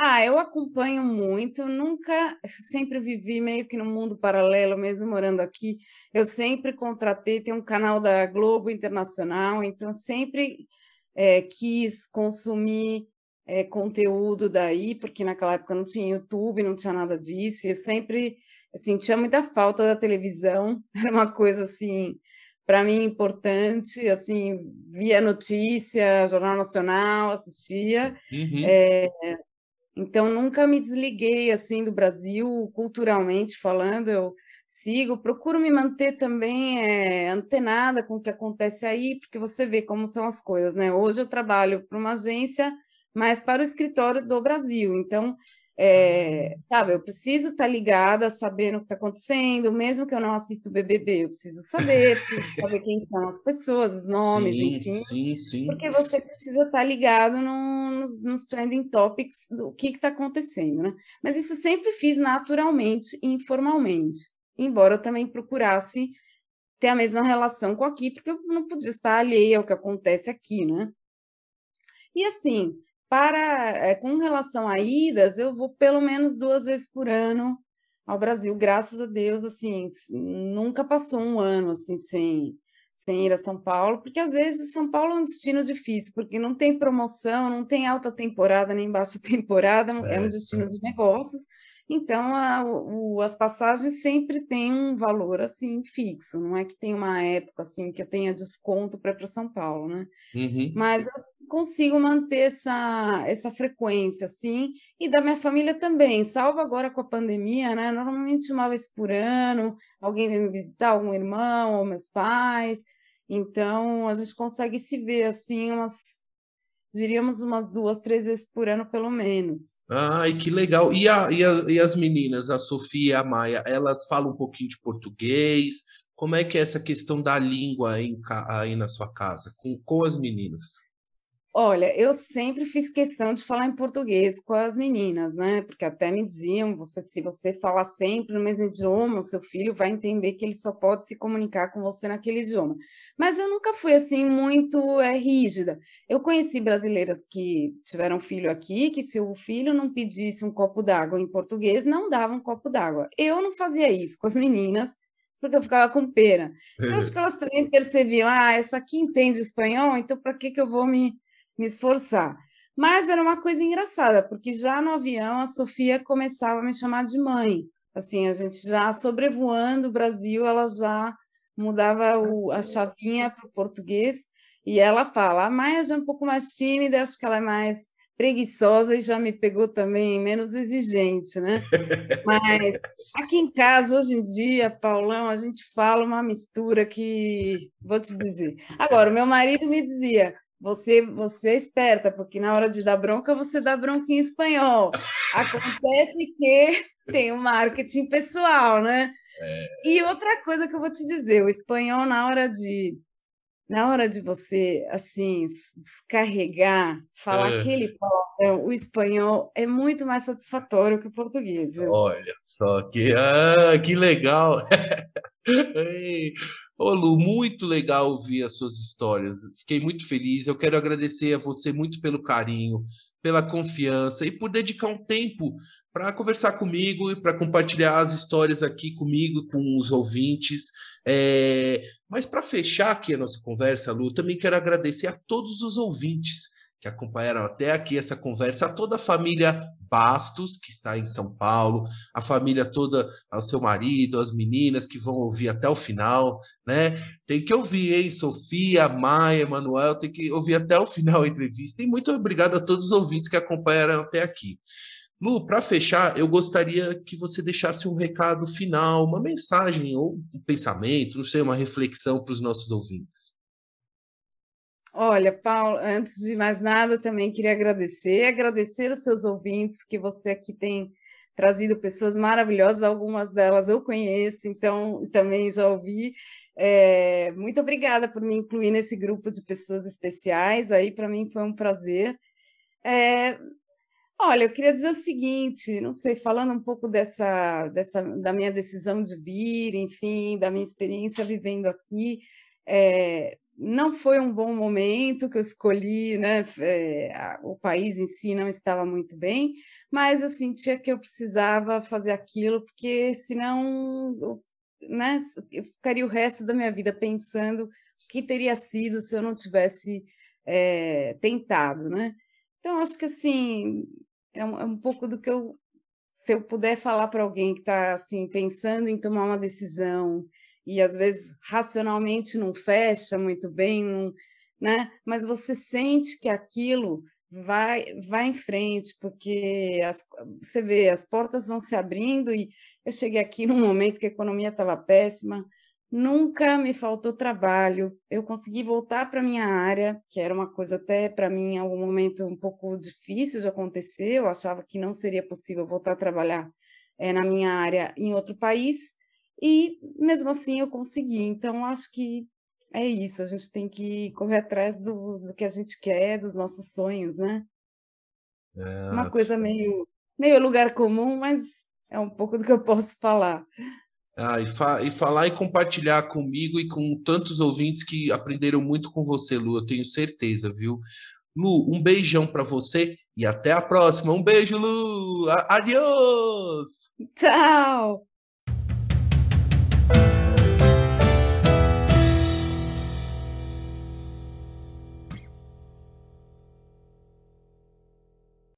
Ah, eu acompanho muito, nunca, sempre vivi meio que no mundo paralelo, mesmo morando aqui. Eu sempre contratei, tem um canal da Globo Internacional, então sempre é, quis consumir é, conteúdo daí, porque naquela época não tinha YouTube, não tinha nada disso, e eu sempre sentia assim, muita falta da televisão, era uma coisa assim, para mim importante, assim, via notícia, Jornal Nacional, assistia, uhum. é, então nunca me desliguei assim do Brasil, culturalmente falando, eu sigo, procuro me manter também é, antenada com o que acontece aí, porque você vê como são as coisas, né? Hoje eu trabalho para uma agência mas para o escritório do Brasil. Então, é, sabe, eu preciso estar ligada, sabendo o que está acontecendo, mesmo que eu não assista o BBB, eu preciso saber, preciso saber quem são as pessoas, os nomes, sim, enfim. Sim, sim. Porque você precisa estar ligado no, nos, nos, trending topics do que está acontecendo, né? Mas isso sempre fiz naturalmente e informalmente, embora eu também procurasse ter a mesma relação com aqui, porque eu não podia estar alheia ao que acontece aqui, né? E assim, para, é, com relação a idas, eu vou pelo menos duas vezes por ano ao Brasil, graças a Deus, assim, nunca passou um ano, assim, sem, sem ir a São Paulo, porque às vezes São Paulo é um destino difícil, porque não tem promoção, não tem alta temporada nem baixa temporada, é, é um destino de negócios. Então, a, o, as passagens sempre têm um valor assim fixo, não é que tem uma época assim que eu tenha desconto para ir para São Paulo, né? Uhum. Mas eu consigo manter essa, essa frequência, assim, e da minha família também, salvo agora com a pandemia, né? Normalmente uma vez por ano, alguém vem me visitar, algum irmão ou meus pais, então a gente consegue se ver assim umas diríamos umas duas, três vezes por ano, pelo menos. Ai, que legal. E, a, e, a, e as meninas, a Sofia e a Maia, elas falam um pouquinho de português? Como é que é essa questão da língua aí, aí na sua casa, com, com as meninas? Olha, eu sempre fiz questão de falar em português com as meninas, né? Porque até me diziam, você, se você falar sempre no mesmo idioma, o seu filho vai entender que ele só pode se comunicar com você naquele idioma. Mas eu nunca fui assim muito é, rígida. Eu conheci brasileiras que tiveram filho aqui, que se o filho não pedisse um copo d'água em português, não dava um copo d'água. Eu não fazia isso com as meninas, porque eu ficava com pena. Então, acho que elas também percebiam, ah, essa aqui entende espanhol, então para que, que eu vou me me esforçar. Mas era uma coisa engraçada, porque já no avião a Sofia começava a me chamar de mãe. Assim, a gente já sobrevoando o Brasil, ela já mudava o, a chavinha para o português e ela fala: a Maia já é um pouco mais tímida, acho que ela é mais preguiçosa e já me pegou também menos exigente, né? Mas aqui em casa, hoje em dia, Paulão, a gente fala uma mistura que vou te dizer. Agora, o meu marido me dizia: você, você é esperta, porque na hora de dar bronca, você dá bronca em espanhol. Acontece que tem o um marketing pessoal, né? É... E outra coisa que eu vou te dizer, o espanhol, na hora de na hora de você assim descarregar, falar é. aquele palavrão, o espanhol é muito mais satisfatório que o português. Viu? Olha só que ah, que legal. Ô Lu, muito legal ouvir as suas histórias. Fiquei muito feliz. Eu quero agradecer a você muito pelo carinho, pela confiança e por dedicar um tempo para conversar comigo e para compartilhar as histórias aqui comigo, com os ouvintes. É... Mas para fechar aqui a nossa conversa, Lu, também quero agradecer a todos os ouvintes que acompanharam até aqui essa conversa, a toda a família Bastos, que está em São Paulo, a família toda, o seu marido, as meninas que vão ouvir até o final, né? Tem que ouvir, hein? Sofia, Maia, Emanuel, tem que ouvir até o final a entrevista. E muito obrigado a todos os ouvintes que acompanharam até aqui. Lu, para fechar, eu gostaria que você deixasse um recado final, uma mensagem ou um pensamento, não sei, uma reflexão para os nossos ouvintes. Olha, Paulo, antes de mais nada, também queria agradecer, agradecer os seus ouvintes, porque você aqui tem trazido pessoas maravilhosas, algumas delas eu conheço, então também já ouvi. É, muito obrigada por me incluir nesse grupo de pessoas especiais, aí para mim foi um prazer. É, olha, eu queria dizer o seguinte, não sei, falando um pouco dessa, dessa da minha decisão de vir, enfim, da minha experiência vivendo aqui, é, não foi um bom momento que eu escolhi, né? É, o país em si não estava muito bem, mas eu sentia que eu precisava fazer aquilo, porque senão né, eu ficaria o resto da minha vida pensando o que teria sido se eu não tivesse é, tentado, né? Então, acho que assim, é um, é um pouco do que eu. Se eu puder falar para alguém que está assim, pensando em tomar uma decisão, e às vezes racionalmente não fecha muito bem, não, né? Mas você sente que aquilo vai vai em frente, porque as, você vê, as portas vão se abrindo e eu cheguei aqui num momento que a economia estava péssima, nunca me faltou trabalho, eu consegui voltar para minha área, que era uma coisa até para mim em algum momento um pouco difícil de acontecer, eu achava que não seria possível voltar a trabalhar é, na minha área em outro país, e mesmo assim eu consegui. Então, acho que é isso. A gente tem que correr atrás do, do que a gente quer, dos nossos sonhos, né? É, Uma coisa meio, meio lugar comum, mas é um pouco do que eu posso falar. Ah, e, fa e, falar e compartilhar comigo e com tantos ouvintes que aprenderam muito com você, Lu, eu tenho certeza, viu? Lu, um beijão para você e até a próxima. Um beijo, Lu! Adiós! Tchau!